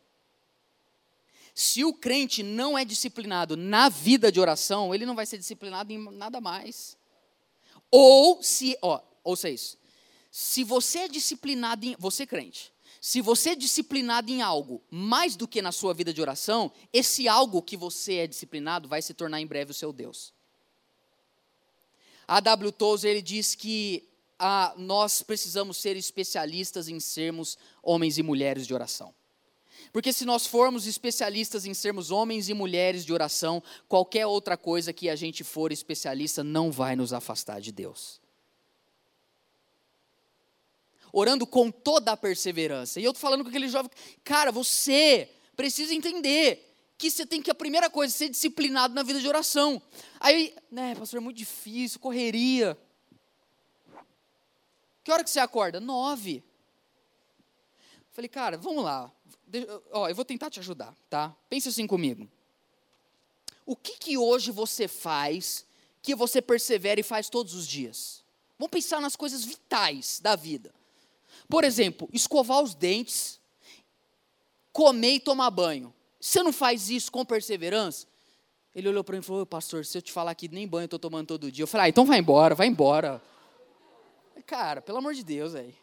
Se o crente não é disciplinado na vida de oração, ele não vai ser disciplinado em nada mais. Ou se, ó, ouça isso. Se você é disciplinado em, você crente, se você é disciplinado em algo mais do que na sua vida de oração, esse algo que você é disciplinado vai se tornar em breve o seu Deus. A W. Tozer ele diz que ah, nós precisamos ser especialistas em sermos homens e mulheres de oração. Porque se nós formos especialistas em sermos homens e mulheres de oração, qualquer outra coisa que a gente for especialista não vai nos afastar de Deus orando com toda a perseverança. E eu estou falando com aquele jovem, cara, você precisa entender que você tem que, a primeira coisa, ser disciplinado na vida de oração. Aí, né, pastor, é muito difícil, correria. Que hora que você acorda? Nove. Falei, cara, vamos lá. Ó, eu vou tentar te ajudar, tá? Pensa assim comigo. O que que hoje você faz que você persevera e faz todos os dias? Vamos pensar nas coisas vitais da vida. Por exemplo, escovar os dentes, comer e tomar banho. Você não faz isso com perseverança? Ele olhou para mim e falou: Pastor, se eu te falar que nem banho eu estou tomando todo dia. Eu falei: ah, então vai embora, vai embora. Cara, pelo amor de Deus, velho.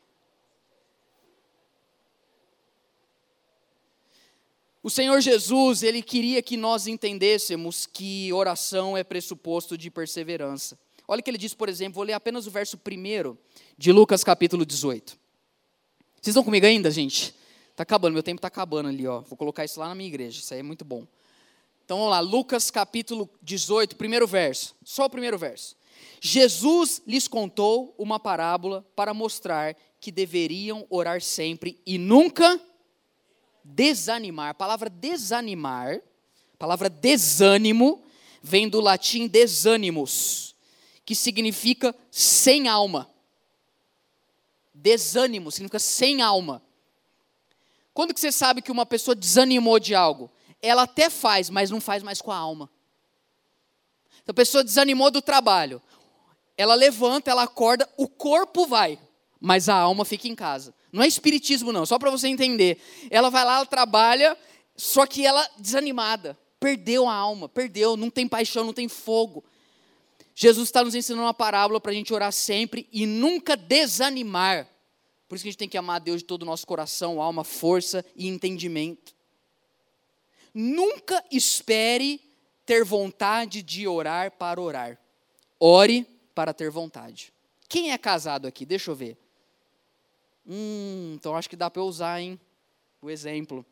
O Senhor Jesus, ele queria que nós entendêssemos que oração é pressuposto de perseverança. Olha o que ele diz, por exemplo, vou ler apenas o verso 1 de Lucas capítulo 18. Vocês estão comigo ainda, gente? Está acabando, meu tempo está acabando ali, ó. Vou colocar isso lá na minha igreja, isso aí é muito bom. Então vamos lá, Lucas capítulo 18, primeiro verso. Só o primeiro verso. Jesus lhes contou uma parábola para mostrar que deveriam orar sempre e nunca desanimar. A palavra desanimar, a palavra desânimo, vem do latim desânimos, que significa sem alma. Desânimo significa sem alma. Quando que você sabe que uma pessoa desanimou de algo? Ela até faz, mas não faz mais com a alma. Então, a pessoa desanimou do trabalho. Ela levanta, ela acorda, o corpo vai, mas a alma fica em casa. Não é espiritismo, não, só para você entender. Ela vai lá, ela trabalha, só que ela desanimada. Perdeu a alma, perdeu, não tem paixão, não tem fogo. Jesus está nos ensinando uma parábola para a gente orar sempre e nunca desanimar. Por isso que a gente tem que amar a Deus de todo o nosso coração, alma, força e entendimento. Nunca espere ter vontade de orar para orar. Ore para ter vontade. Quem é casado aqui? Deixa eu ver. Hum, então acho que dá para eu usar, hein? O exemplo.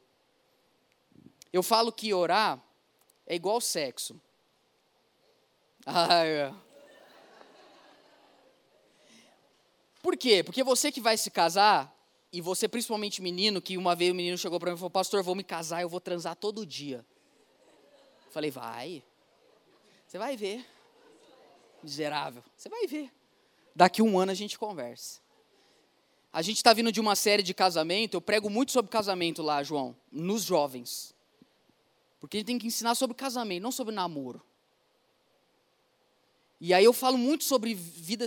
Eu falo que orar é igual sexo. Ai, Por quê? Porque você que vai se casar, e você principalmente menino, que uma vez o menino chegou para mim e falou, pastor, vou me casar, eu vou transar todo dia. Eu falei, vai. Você vai ver. Miserável. Você vai ver. Daqui um ano a gente conversa. A gente está vindo de uma série de casamento, eu prego muito sobre casamento lá, João, nos jovens. Porque a gente tem que ensinar sobre casamento, não sobre namoro. E aí eu falo muito sobre vida,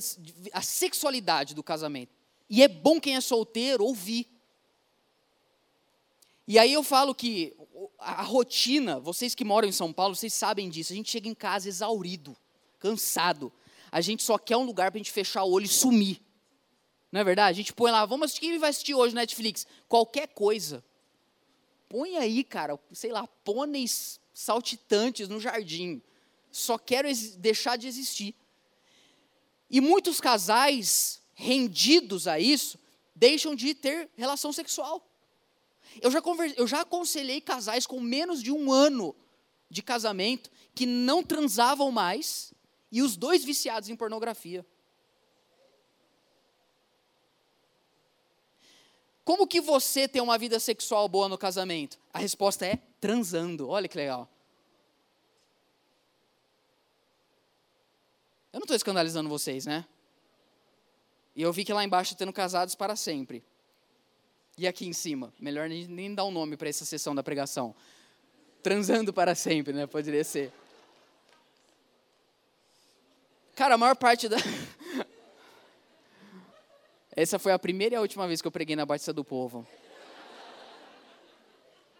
a sexualidade do casamento. E é bom quem é solteiro ouvir. E aí eu falo que a rotina, vocês que moram em São Paulo, vocês sabem disso. A gente chega em casa exaurido, cansado. A gente só quer um lugar para a gente fechar o olho e sumir. Não é verdade? A gente põe lá, vamos assistir, quem vai assistir hoje Netflix? Qualquer coisa. Põe aí, cara, sei lá, pôneis saltitantes no jardim só quero deixar de existir. E muitos casais rendidos a isso deixam de ter relação sexual. Eu já, converse, eu já aconselhei casais com menos de um ano de casamento que não transavam mais e os dois viciados em pornografia. Como que você tem uma vida sexual boa no casamento? A resposta é transando. Olha que legal. Eu não estou escandalizando vocês, né? E eu vi que lá embaixo tendo casados para sempre. E aqui em cima, melhor nem, dar um nome para essa sessão da pregação. Transando para sempre, né? Poderia ser. Cara, a maior parte da. Essa foi a primeira e a última vez que eu preguei na Batista do Povo.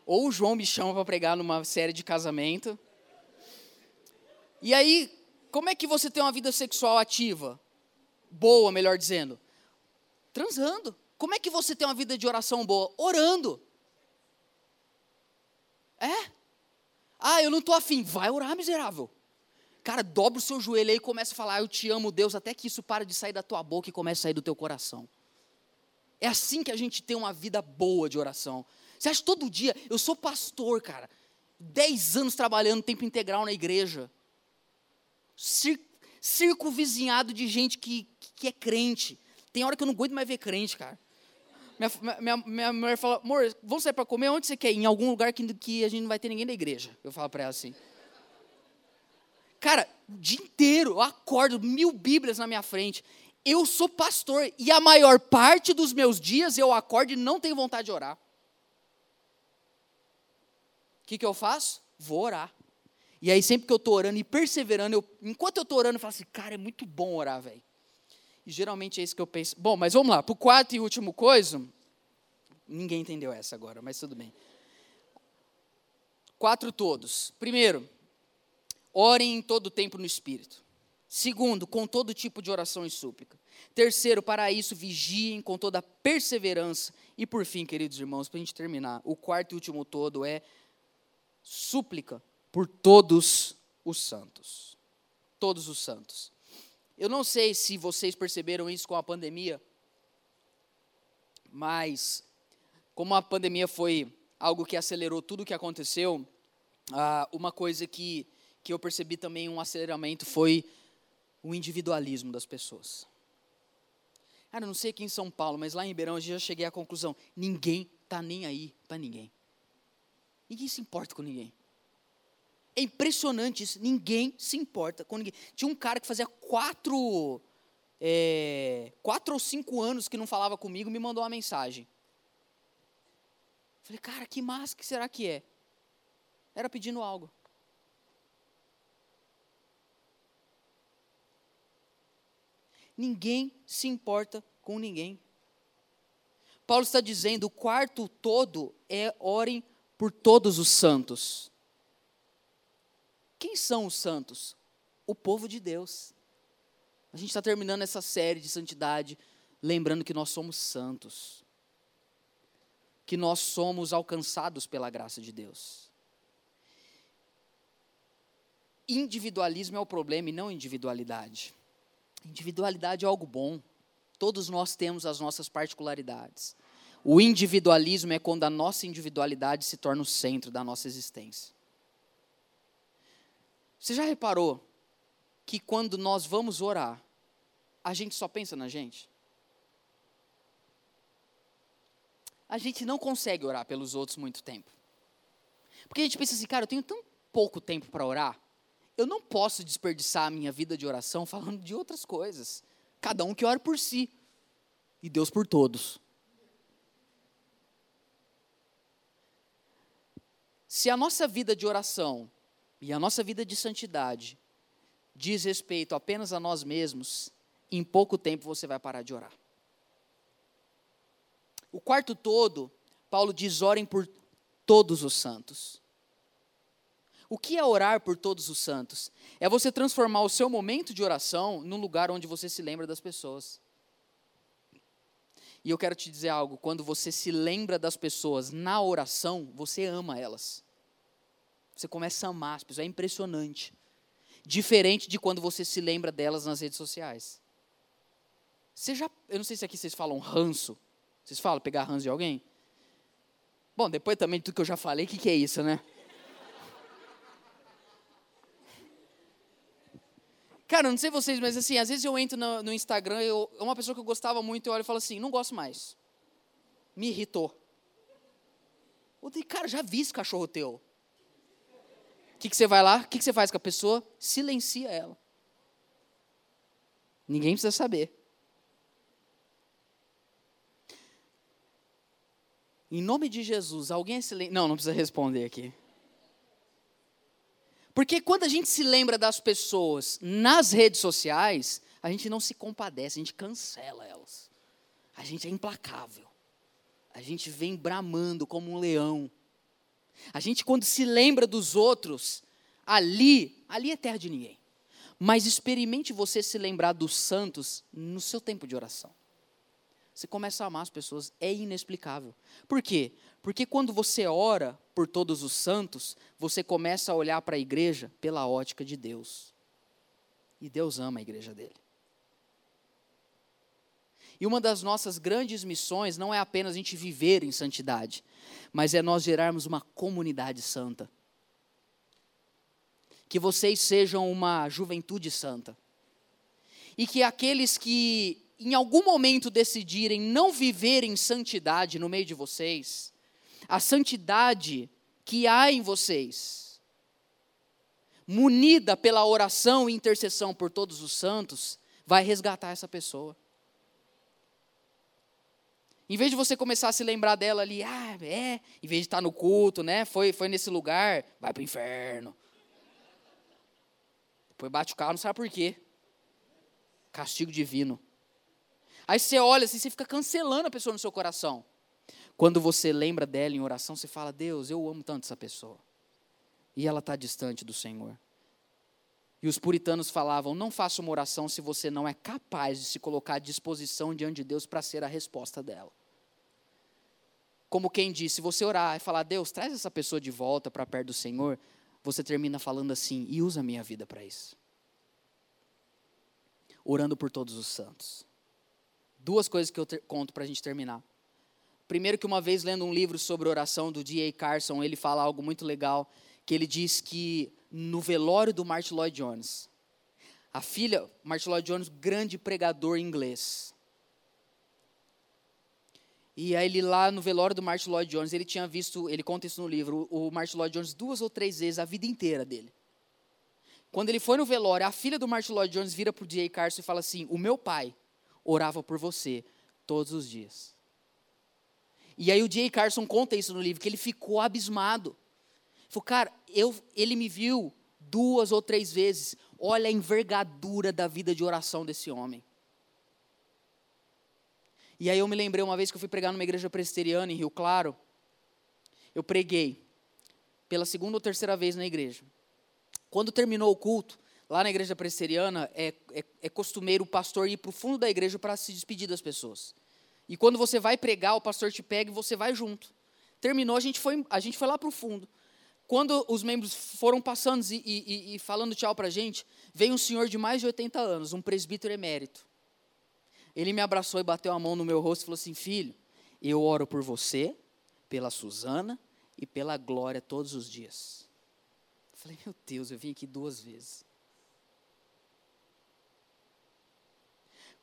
Ou o João me chama para pregar numa série de casamento. E aí, como é que você tem uma vida sexual ativa? Boa, melhor dizendo. Transando. Como é que você tem uma vida de oração boa? Orando. É? Ah, eu não estou afim. Vai orar, miserável. Cara, dobra o seu joelho aí e começa a falar, eu te amo, Deus, até que isso pare de sair da tua boca e comece a sair do teu coração. É assim que a gente tem uma vida boa de oração. Você acha todo dia, eu sou pastor, cara, dez anos trabalhando tempo integral na igreja, circo vizinhado de gente que, que é crente. Tem hora que eu não aguento mais ver crente, cara. Minha, minha, minha mulher fala, amor, vamos sair para comer? Onde você quer? Em algum lugar que, que a gente não vai ter ninguém da igreja. Eu falo para ela assim. Cara, o dia inteiro eu acordo, mil Bíblias na minha frente. Eu sou pastor e a maior parte dos meus dias eu acordo e não tenho vontade de orar. O que, que eu faço? Vou orar. E aí, sempre que eu estou orando e perseverando, eu, enquanto eu estou orando, eu falo assim, cara, é muito bom orar, velho. E geralmente é isso que eu penso. Bom, mas vamos lá, para o quarto e último coisa. Ninguém entendeu essa agora, mas tudo bem. Quatro todos. Primeiro, Orem em todo tempo no Espírito. Segundo, com todo tipo de oração e súplica. Terceiro, para isso, vigiem com toda perseverança. E por fim, queridos irmãos, para a gente terminar, o quarto e último todo é súplica por todos os santos. Todos os santos. Eu não sei se vocês perceberam isso com a pandemia, mas como a pandemia foi algo que acelerou tudo o que aconteceu, ah, uma coisa que que eu percebi também um aceleramento foi o individualismo das pessoas. Cara, eu não sei aqui em São Paulo, mas lá em Ribeirão eu já cheguei à conclusão: ninguém está nem aí para ninguém. Ninguém se importa com ninguém. É impressionante isso, ninguém se importa com ninguém. Tinha um cara que fazia quatro, é, quatro ou cinco anos que não falava comigo, me mandou uma mensagem. Falei, cara, que massa que será que é? Era pedindo algo. Ninguém se importa com ninguém. Paulo está dizendo: o quarto todo é orem por todos os santos. Quem são os santos? O povo de Deus. A gente está terminando essa série de santidade, lembrando que nós somos santos, que nós somos alcançados pela graça de Deus. Individualismo é o problema e não individualidade. Individualidade é algo bom. Todos nós temos as nossas particularidades. O individualismo é quando a nossa individualidade se torna o centro da nossa existência. Você já reparou que quando nós vamos orar, a gente só pensa na gente? A gente não consegue orar pelos outros muito tempo. Porque a gente pensa assim, cara, eu tenho tão pouco tempo para orar, eu não posso desperdiçar a minha vida de oração falando de outras coisas. Cada um que ore por si e Deus por todos. Se a nossa vida de oração e a nossa vida de santidade diz respeito apenas a nós mesmos, em pouco tempo você vai parar de orar. O quarto todo, Paulo diz: orem por todos os santos. O que é orar por todos os santos? É você transformar o seu momento de oração num lugar onde você se lembra das pessoas. E eu quero te dizer algo: quando você se lembra das pessoas na oração, você ama elas. Você começa a amar as pessoas, é impressionante. Diferente de quando você se lembra delas nas redes sociais. Você já, eu não sei se aqui vocês falam ranço. Vocês falam pegar ranço de alguém? Bom, depois também de tudo que eu já falei, o que, que é isso, né? Cara, não sei vocês, mas assim, às vezes eu entro no, no Instagram, eu, uma pessoa que eu gostava muito, eu olho e falo assim, não gosto mais. me irritou. Eu falei, cara, já vi esse cachorro teu. Que, que você vai lá? O que, que você faz com a pessoa? Silencia ela. Ninguém precisa saber. Em nome de Jesus, alguém se lembra. Não, não precisa responder aqui. Porque quando a gente se lembra das pessoas nas redes sociais, a gente não se compadece, a gente cancela elas. A gente é implacável. A gente vem bramando como um leão. A gente, quando se lembra dos outros, ali, ali é terra de ninguém. Mas experimente você se lembrar dos santos no seu tempo de oração. Você começa a amar as pessoas, é inexplicável. Por quê? Porque quando você ora por todos os santos, você começa a olhar para a igreja pela ótica de Deus. E Deus ama a igreja dele. E uma das nossas grandes missões não é apenas a gente viver em santidade, mas é nós gerarmos uma comunidade santa. Que vocês sejam uma juventude santa. E que aqueles que em algum momento decidirem não viver em santidade no meio de vocês, a santidade que há em vocês, munida pela oração e intercessão por todos os santos, vai resgatar essa pessoa. Em vez de você começar a se lembrar dela ali, ah, é, em vez de estar no culto, né? Foi, foi nesse lugar, vai para o inferno. Depois bate o carro, não sabe por quê. Castigo divino. Aí você olha assim, você fica cancelando a pessoa no seu coração. Quando você lembra dela em oração, você fala: Deus, eu amo tanto essa pessoa. E ela está distante do Senhor. E os puritanos falavam: não faça uma oração se você não é capaz de se colocar à disposição diante de Deus para ser a resposta dela. Como quem diz: se você orar e falar, Deus, traz essa pessoa de volta para perto do Senhor, você termina falando assim: e usa a minha vida para isso. Orando por todos os santos. Duas coisas que eu conto para a gente terminar. Primeiro que uma vez lendo um livro sobre oração do D.A. Carson, ele fala algo muito legal, que ele diz que no velório do Martin Lloyd Jones, a filha, Martin Lloyd Jones, grande pregador inglês. E aí ele lá no velório do Martin Lloyd Jones, ele tinha visto, ele conta isso no livro, o Martin Lloyd Jones duas ou três vezes a vida inteira dele. Quando ele foi no velório, a filha do Martin Lloyd Jones vira para o. Carson e fala assim: O meu pai orava por você todos os dias. E aí o J. Carson conta isso no livro, que ele ficou abismado. Ele falou, cara, eu, ele me viu duas ou três vezes. Olha a envergadura da vida de oração desse homem. E aí eu me lembrei uma vez que eu fui pregar numa igreja presbiteriana em Rio Claro. Eu preguei pela segunda ou terceira vez na igreja. Quando terminou o culto, Lá na igreja presbiteriana é, é, é costumeiro o pastor ir para o fundo da igreja para se despedir das pessoas. E quando você vai pregar, o pastor te pega e você vai junto. Terminou, a gente foi, a gente foi lá para o fundo. Quando os membros foram passando e, e, e falando tchau para a gente, veio um senhor de mais de 80 anos, um presbítero emérito. Ele me abraçou e bateu a mão no meu rosto e falou assim: Filho, eu oro por você, pela Suzana e pela Glória todos os dias. Eu falei: Meu Deus, eu vim aqui duas vezes.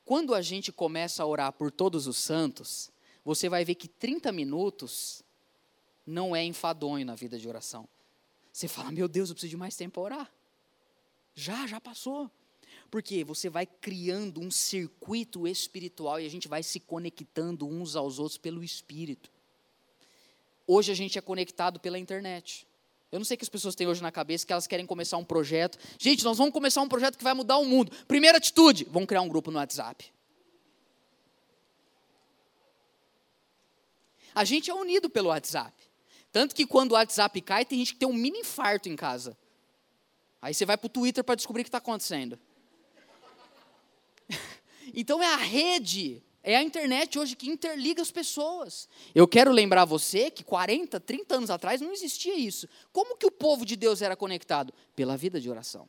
Quando a gente começa a orar por todos os santos, você vai ver que 30 minutos não é enfadonho na vida de oração. Você fala, meu Deus, eu preciso de mais tempo para orar. Já, já passou. Porque você vai criando um circuito espiritual e a gente vai se conectando uns aos outros pelo Espírito. Hoje a gente é conectado pela internet. Eu não sei o que as pessoas têm hoje na cabeça, que elas querem começar um projeto. Gente, nós vamos começar um projeto que vai mudar o mundo. Primeira atitude, vamos criar um grupo no WhatsApp. A gente é unido pelo WhatsApp. Tanto que quando o WhatsApp cai, tem gente que tem um mini infarto em casa. Aí você vai para o Twitter para descobrir o que está acontecendo. Então é a rede é a internet hoje que interliga as pessoas. Eu quero lembrar você que 40, 30 anos atrás não existia isso. Como que o povo de Deus era conectado? Pela vida de oração.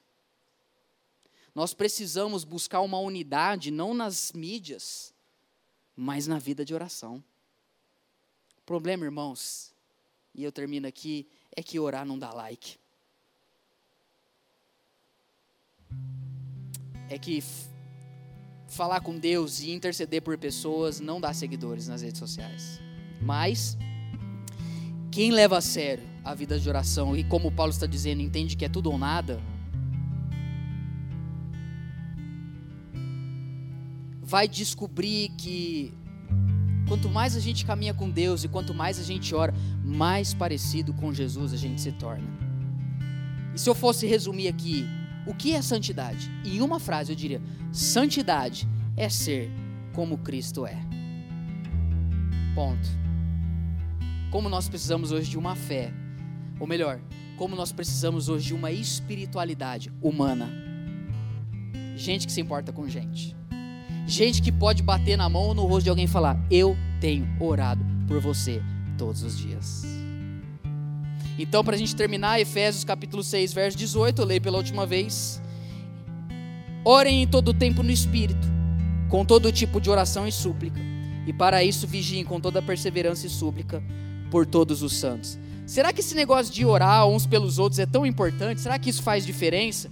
Nós precisamos buscar uma unidade não nas mídias, mas na vida de oração. O problema, irmãos, e eu termino aqui, é que orar não dá like. É que falar com Deus e interceder por pessoas não dá seguidores nas redes sociais. Mas quem leva a sério a vida de oração e como Paulo está dizendo, entende que é tudo ou nada, vai descobrir que quanto mais a gente caminha com Deus e quanto mais a gente ora, mais parecido com Jesus a gente se torna. E se eu fosse resumir aqui, o que é santidade? Em uma frase eu diria: santidade é ser como Cristo é. Ponto. Como nós precisamos hoje de uma fé, ou melhor, como nós precisamos hoje de uma espiritualidade humana. Gente que se importa com gente. Gente que pode bater na mão ou no rosto de alguém e falar: Eu tenho orado por você todos os dias. Então, para a gente terminar, Efésios capítulo 6, verso 18, eu leio pela última vez. Orem em todo tempo no Espírito, com todo tipo de oração e súplica, e para isso vigiem com toda perseverança e súplica por todos os santos. Será que esse negócio de orar uns pelos outros é tão importante? Será que isso faz diferença?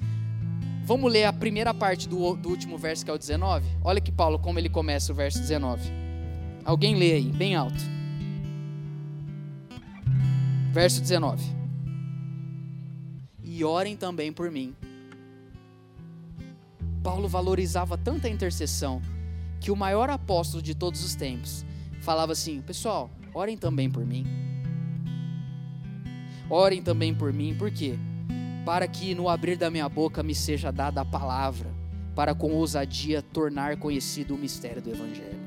Vamos ler a primeira parte do, do último verso, que é o 19? Olha que Paulo, como ele começa o verso 19. Alguém lê aí, bem alto. Verso 19. E orem também por mim. Paulo valorizava tanta intercessão que o maior apóstolo de todos os tempos falava assim: Pessoal, orem também por mim. Orem também por mim, por quê? Para que no abrir da minha boca me seja dada a palavra, para com ousadia tornar conhecido o mistério do Evangelho.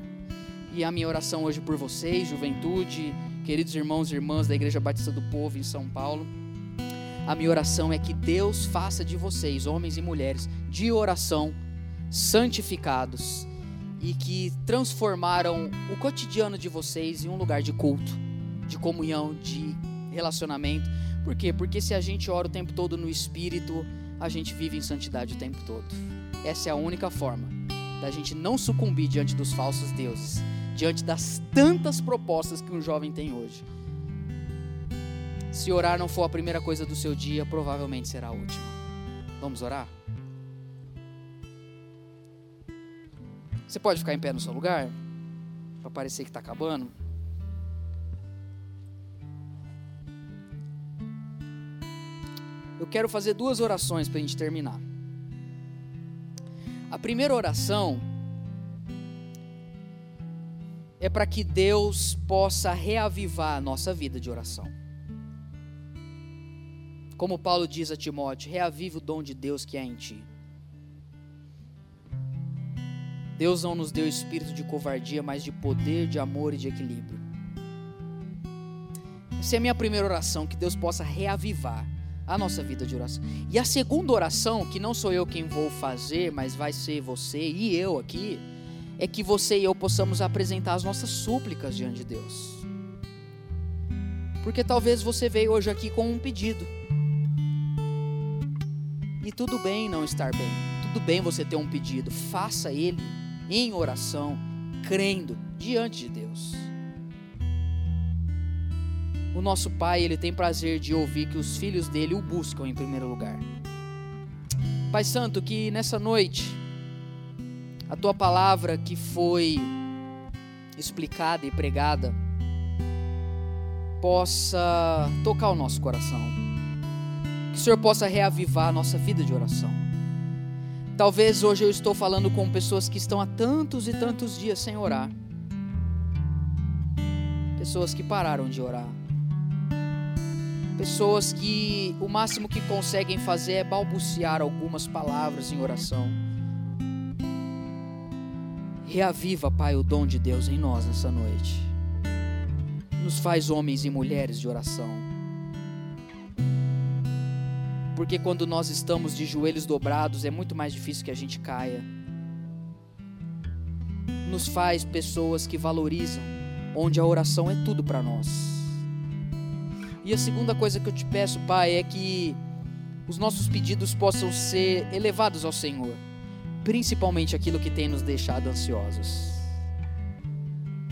E a minha oração hoje por vocês, juventude, queridos irmãos e irmãs da Igreja Batista do Povo em São Paulo, a minha oração é que Deus faça de vocês, homens e mulheres, de oração, santificados e que transformaram o cotidiano de vocês em um lugar de culto, de comunhão, de relacionamento. Por quê? Porque se a gente ora o tempo todo no Espírito, a gente vive em santidade o tempo todo. Essa é a única forma da gente não sucumbir diante dos falsos deuses, diante das tantas propostas que um jovem tem hoje. Se orar não for a primeira coisa do seu dia, provavelmente será a última. Vamos orar? Você pode ficar em pé no seu lugar? Para parecer que está acabando. Eu quero fazer duas orações para a gente terminar. A primeira oração é para que Deus possa reavivar a nossa vida de oração. Como Paulo diz a Timóteo: reaviva o dom de Deus que há em ti. Deus não nos deu espírito de covardia, mas de poder, de amor e de equilíbrio. Essa é a minha primeira oração, que Deus possa reavivar a nossa vida de oração. E a segunda oração, que não sou eu quem vou fazer, mas vai ser você e eu aqui, é que você e eu possamos apresentar as nossas súplicas diante de Deus. Porque talvez você veio hoje aqui com um pedido. E tudo bem não estar bem. Tudo bem você ter um pedido. Faça ele em oração, crendo diante de Deus. O nosso Pai, ele tem prazer de ouvir que os filhos dele o buscam em primeiro lugar. Pai Santo, que nessa noite a tua palavra que foi explicada e pregada possa tocar o nosso coração. Que o Senhor possa reavivar a nossa vida de oração. Talvez hoje eu estou falando com pessoas que estão há tantos e tantos dias sem orar. Pessoas que pararam de orar. Pessoas que o máximo que conseguem fazer é balbuciar algumas palavras em oração. Reaviva, Pai, o dom de Deus em nós nessa noite. Nos faz homens e mulheres de oração porque quando nós estamos de joelhos dobrados é muito mais difícil que a gente caia. Nos faz pessoas que valorizam, onde a oração é tudo para nós. E a segunda coisa que eu te peço, Pai, é que os nossos pedidos possam ser elevados ao Senhor, principalmente aquilo que tem nos deixado ansiosos.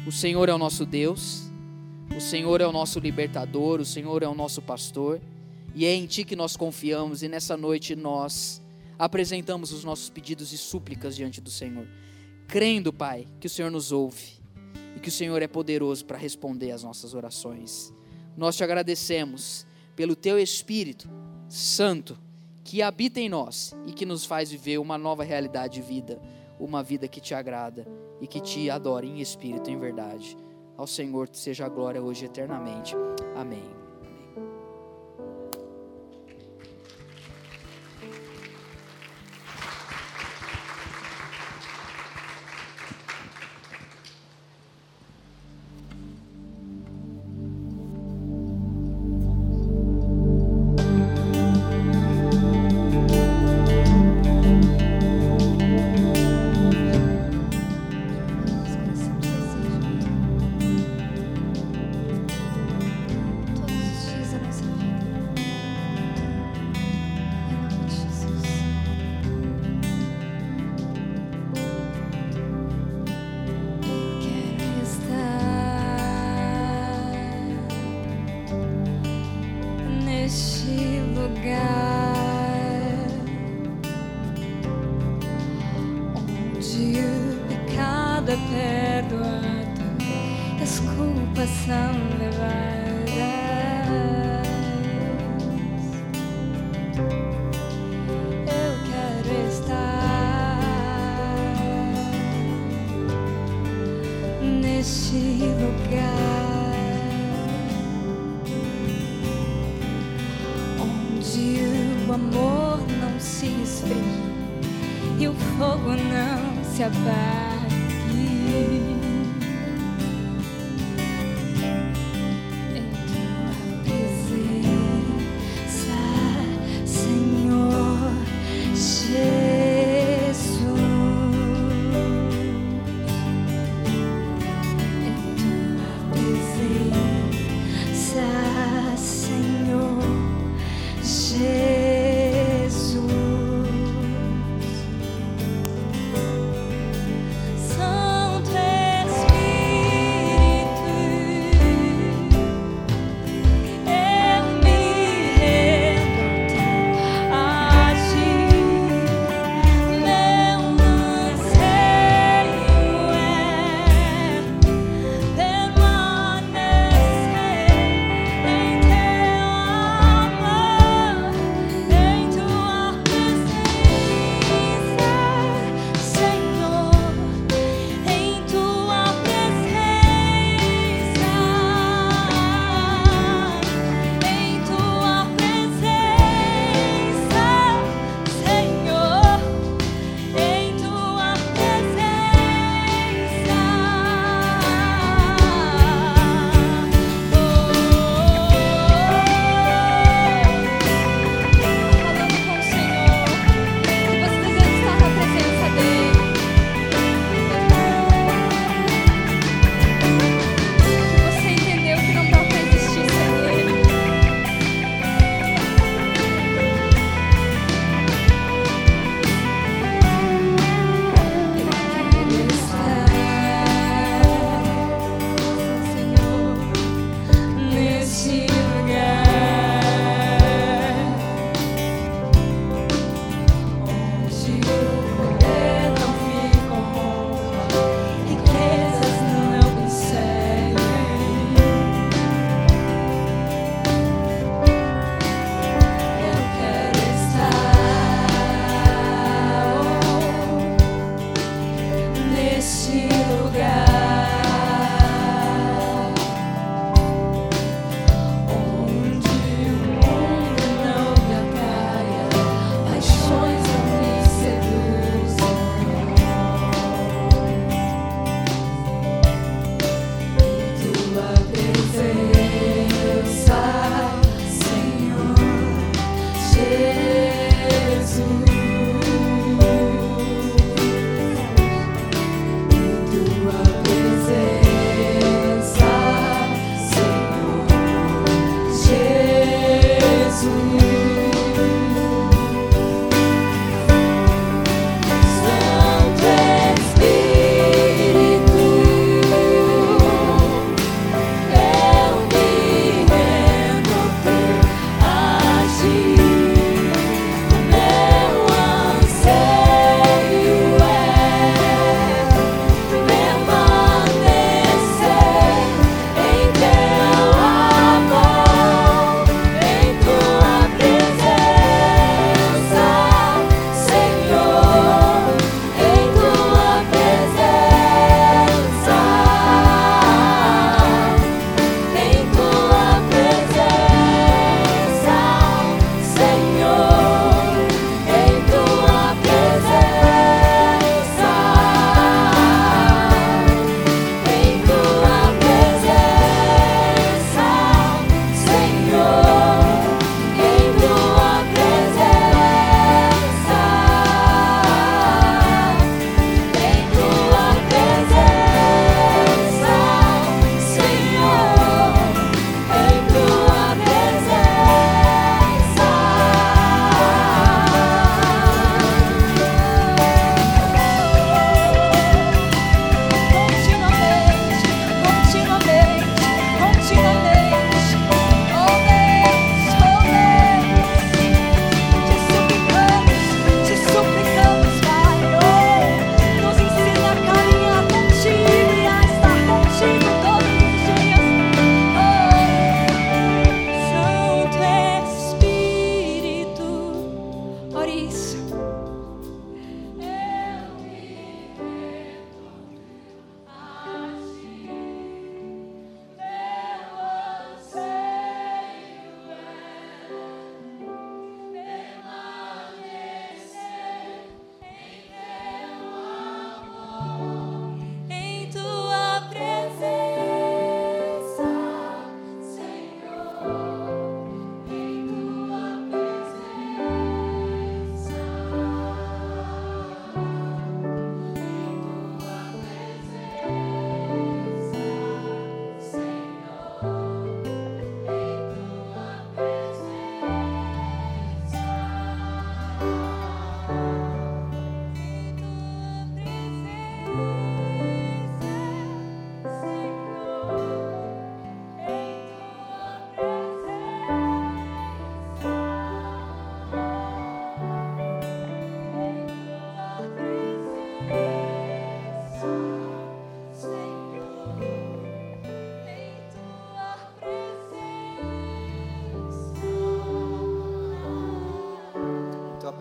O Senhor é o nosso Deus, o Senhor é o nosso libertador, o Senhor é o nosso pastor. E é em Ti que nós confiamos, e nessa noite nós apresentamos os nossos pedidos e súplicas diante do Senhor, crendo, Pai, que o Senhor nos ouve e que o Senhor é poderoso para responder às nossas orações. Nós te agradecemos pelo teu Espírito Santo que habita em nós e que nos faz viver uma nova realidade de vida, uma vida que te agrada e que te adora em espírito e em verdade. Ao Senhor seja a glória hoje eternamente. Amém. neste lugar onde o pecado é perdoado e as culpas são levadas. amor não se esfria e o fogo não se apague.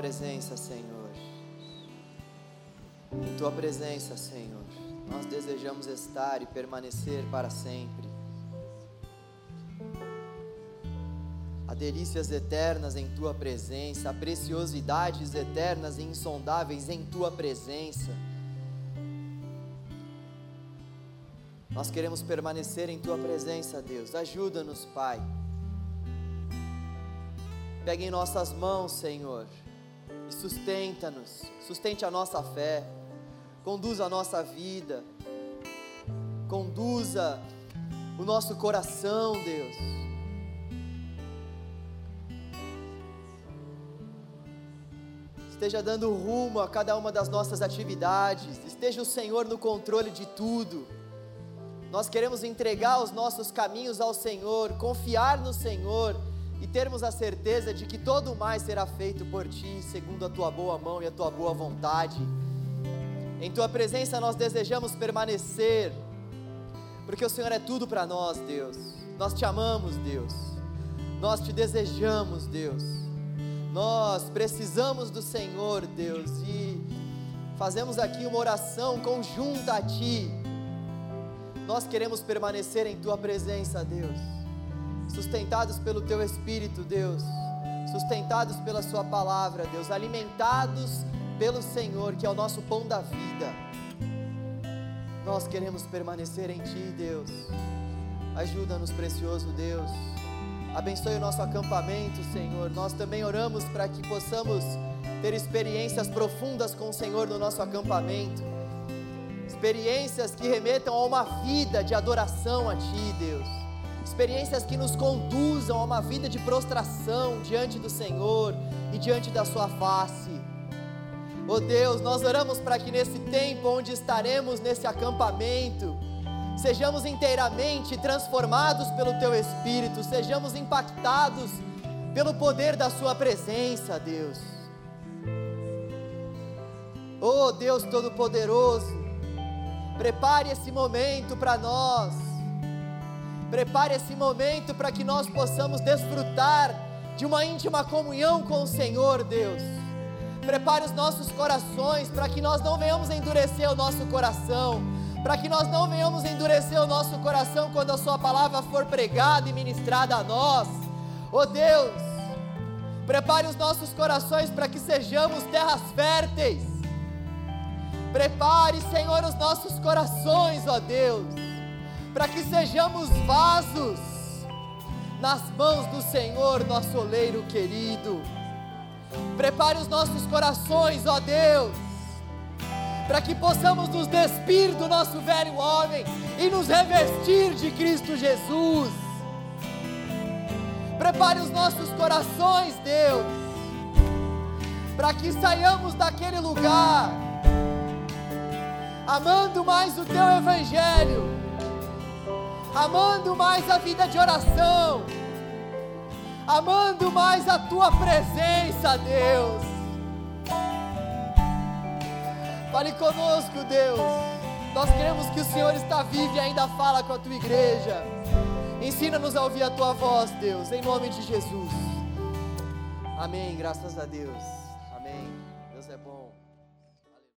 Presença, Senhor. Em tua presença, Senhor, nós desejamos estar e permanecer para sempre. Há delícias eternas em tua presença, há preciosidades eternas e insondáveis em tua presença. Nós queremos permanecer em tua presença, Deus. Ajuda-nos, Pai. Pega em nossas mãos, Senhor e sustenta-nos, sustente a nossa fé, conduza a nossa vida, conduza o nosso coração, Deus. Esteja dando rumo a cada uma das nossas atividades, esteja o Senhor no controle de tudo. Nós queremos entregar os nossos caminhos ao Senhor, confiar no Senhor e termos a certeza de que todo mais será feito por ti, segundo a tua boa mão e a tua boa vontade. Em tua presença nós desejamos permanecer, porque o Senhor é tudo para nós, Deus. Nós te amamos, Deus. Nós te desejamos, Deus. Nós precisamos do Senhor, Deus, e fazemos aqui uma oração conjunta a ti. Nós queremos permanecer em tua presença, Deus sustentados pelo Teu Espírito, Deus, sustentados pela Sua palavra, Deus, alimentados pelo Senhor, que é o nosso pão da vida. Nós queremos permanecer em Ti, Deus. Ajuda-nos, precioso Deus. Abençoe o nosso acampamento, Senhor. Nós também oramos para que possamos ter experiências profundas com o Senhor no nosso acampamento. Experiências que remetam a uma vida de adoração a Ti, Deus experiências que nos conduzam a uma vida de prostração diante do Senhor e diante da Sua face. Oh Deus, nós oramos para que nesse tempo onde estaremos nesse acampamento, sejamos inteiramente transformados pelo Teu Espírito, sejamos impactados pelo poder da Sua presença, Deus. Oh Deus Todo-Poderoso, prepare esse momento para nós Prepare esse momento para que nós possamos desfrutar de uma íntima comunhão com o Senhor, Deus. Prepare os nossos corações para que nós não venhamos endurecer o nosso coração, para que nós não venhamos endurecer o nosso coração quando a Sua palavra for pregada e ministrada a nós. Oh Deus, prepare os nossos corações para que sejamos terras férteis. Prepare, Senhor, os nossos corações, ó Deus para que sejamos vasos nas mãos do Senhor, nosso oleiro querido. Prepare os nossos corações, ó Deus, para que possamos nos despir do nosso velho homem e nos revestir de Cristo Jesus. Prepare os nossos corações, Deus, para que saiamos daquele lugar, amando mais o Teu Evangelho amando mais a vida de oração, amando mais a tua presença, Deus. Fale conosco, Deus. Nós queremos que o Senhor está vivo e ainda fala com a tua igreja. Ensina-nos a ouvir a tua voz, Deus, em nome de Jesus. Amém. Graças a Deus.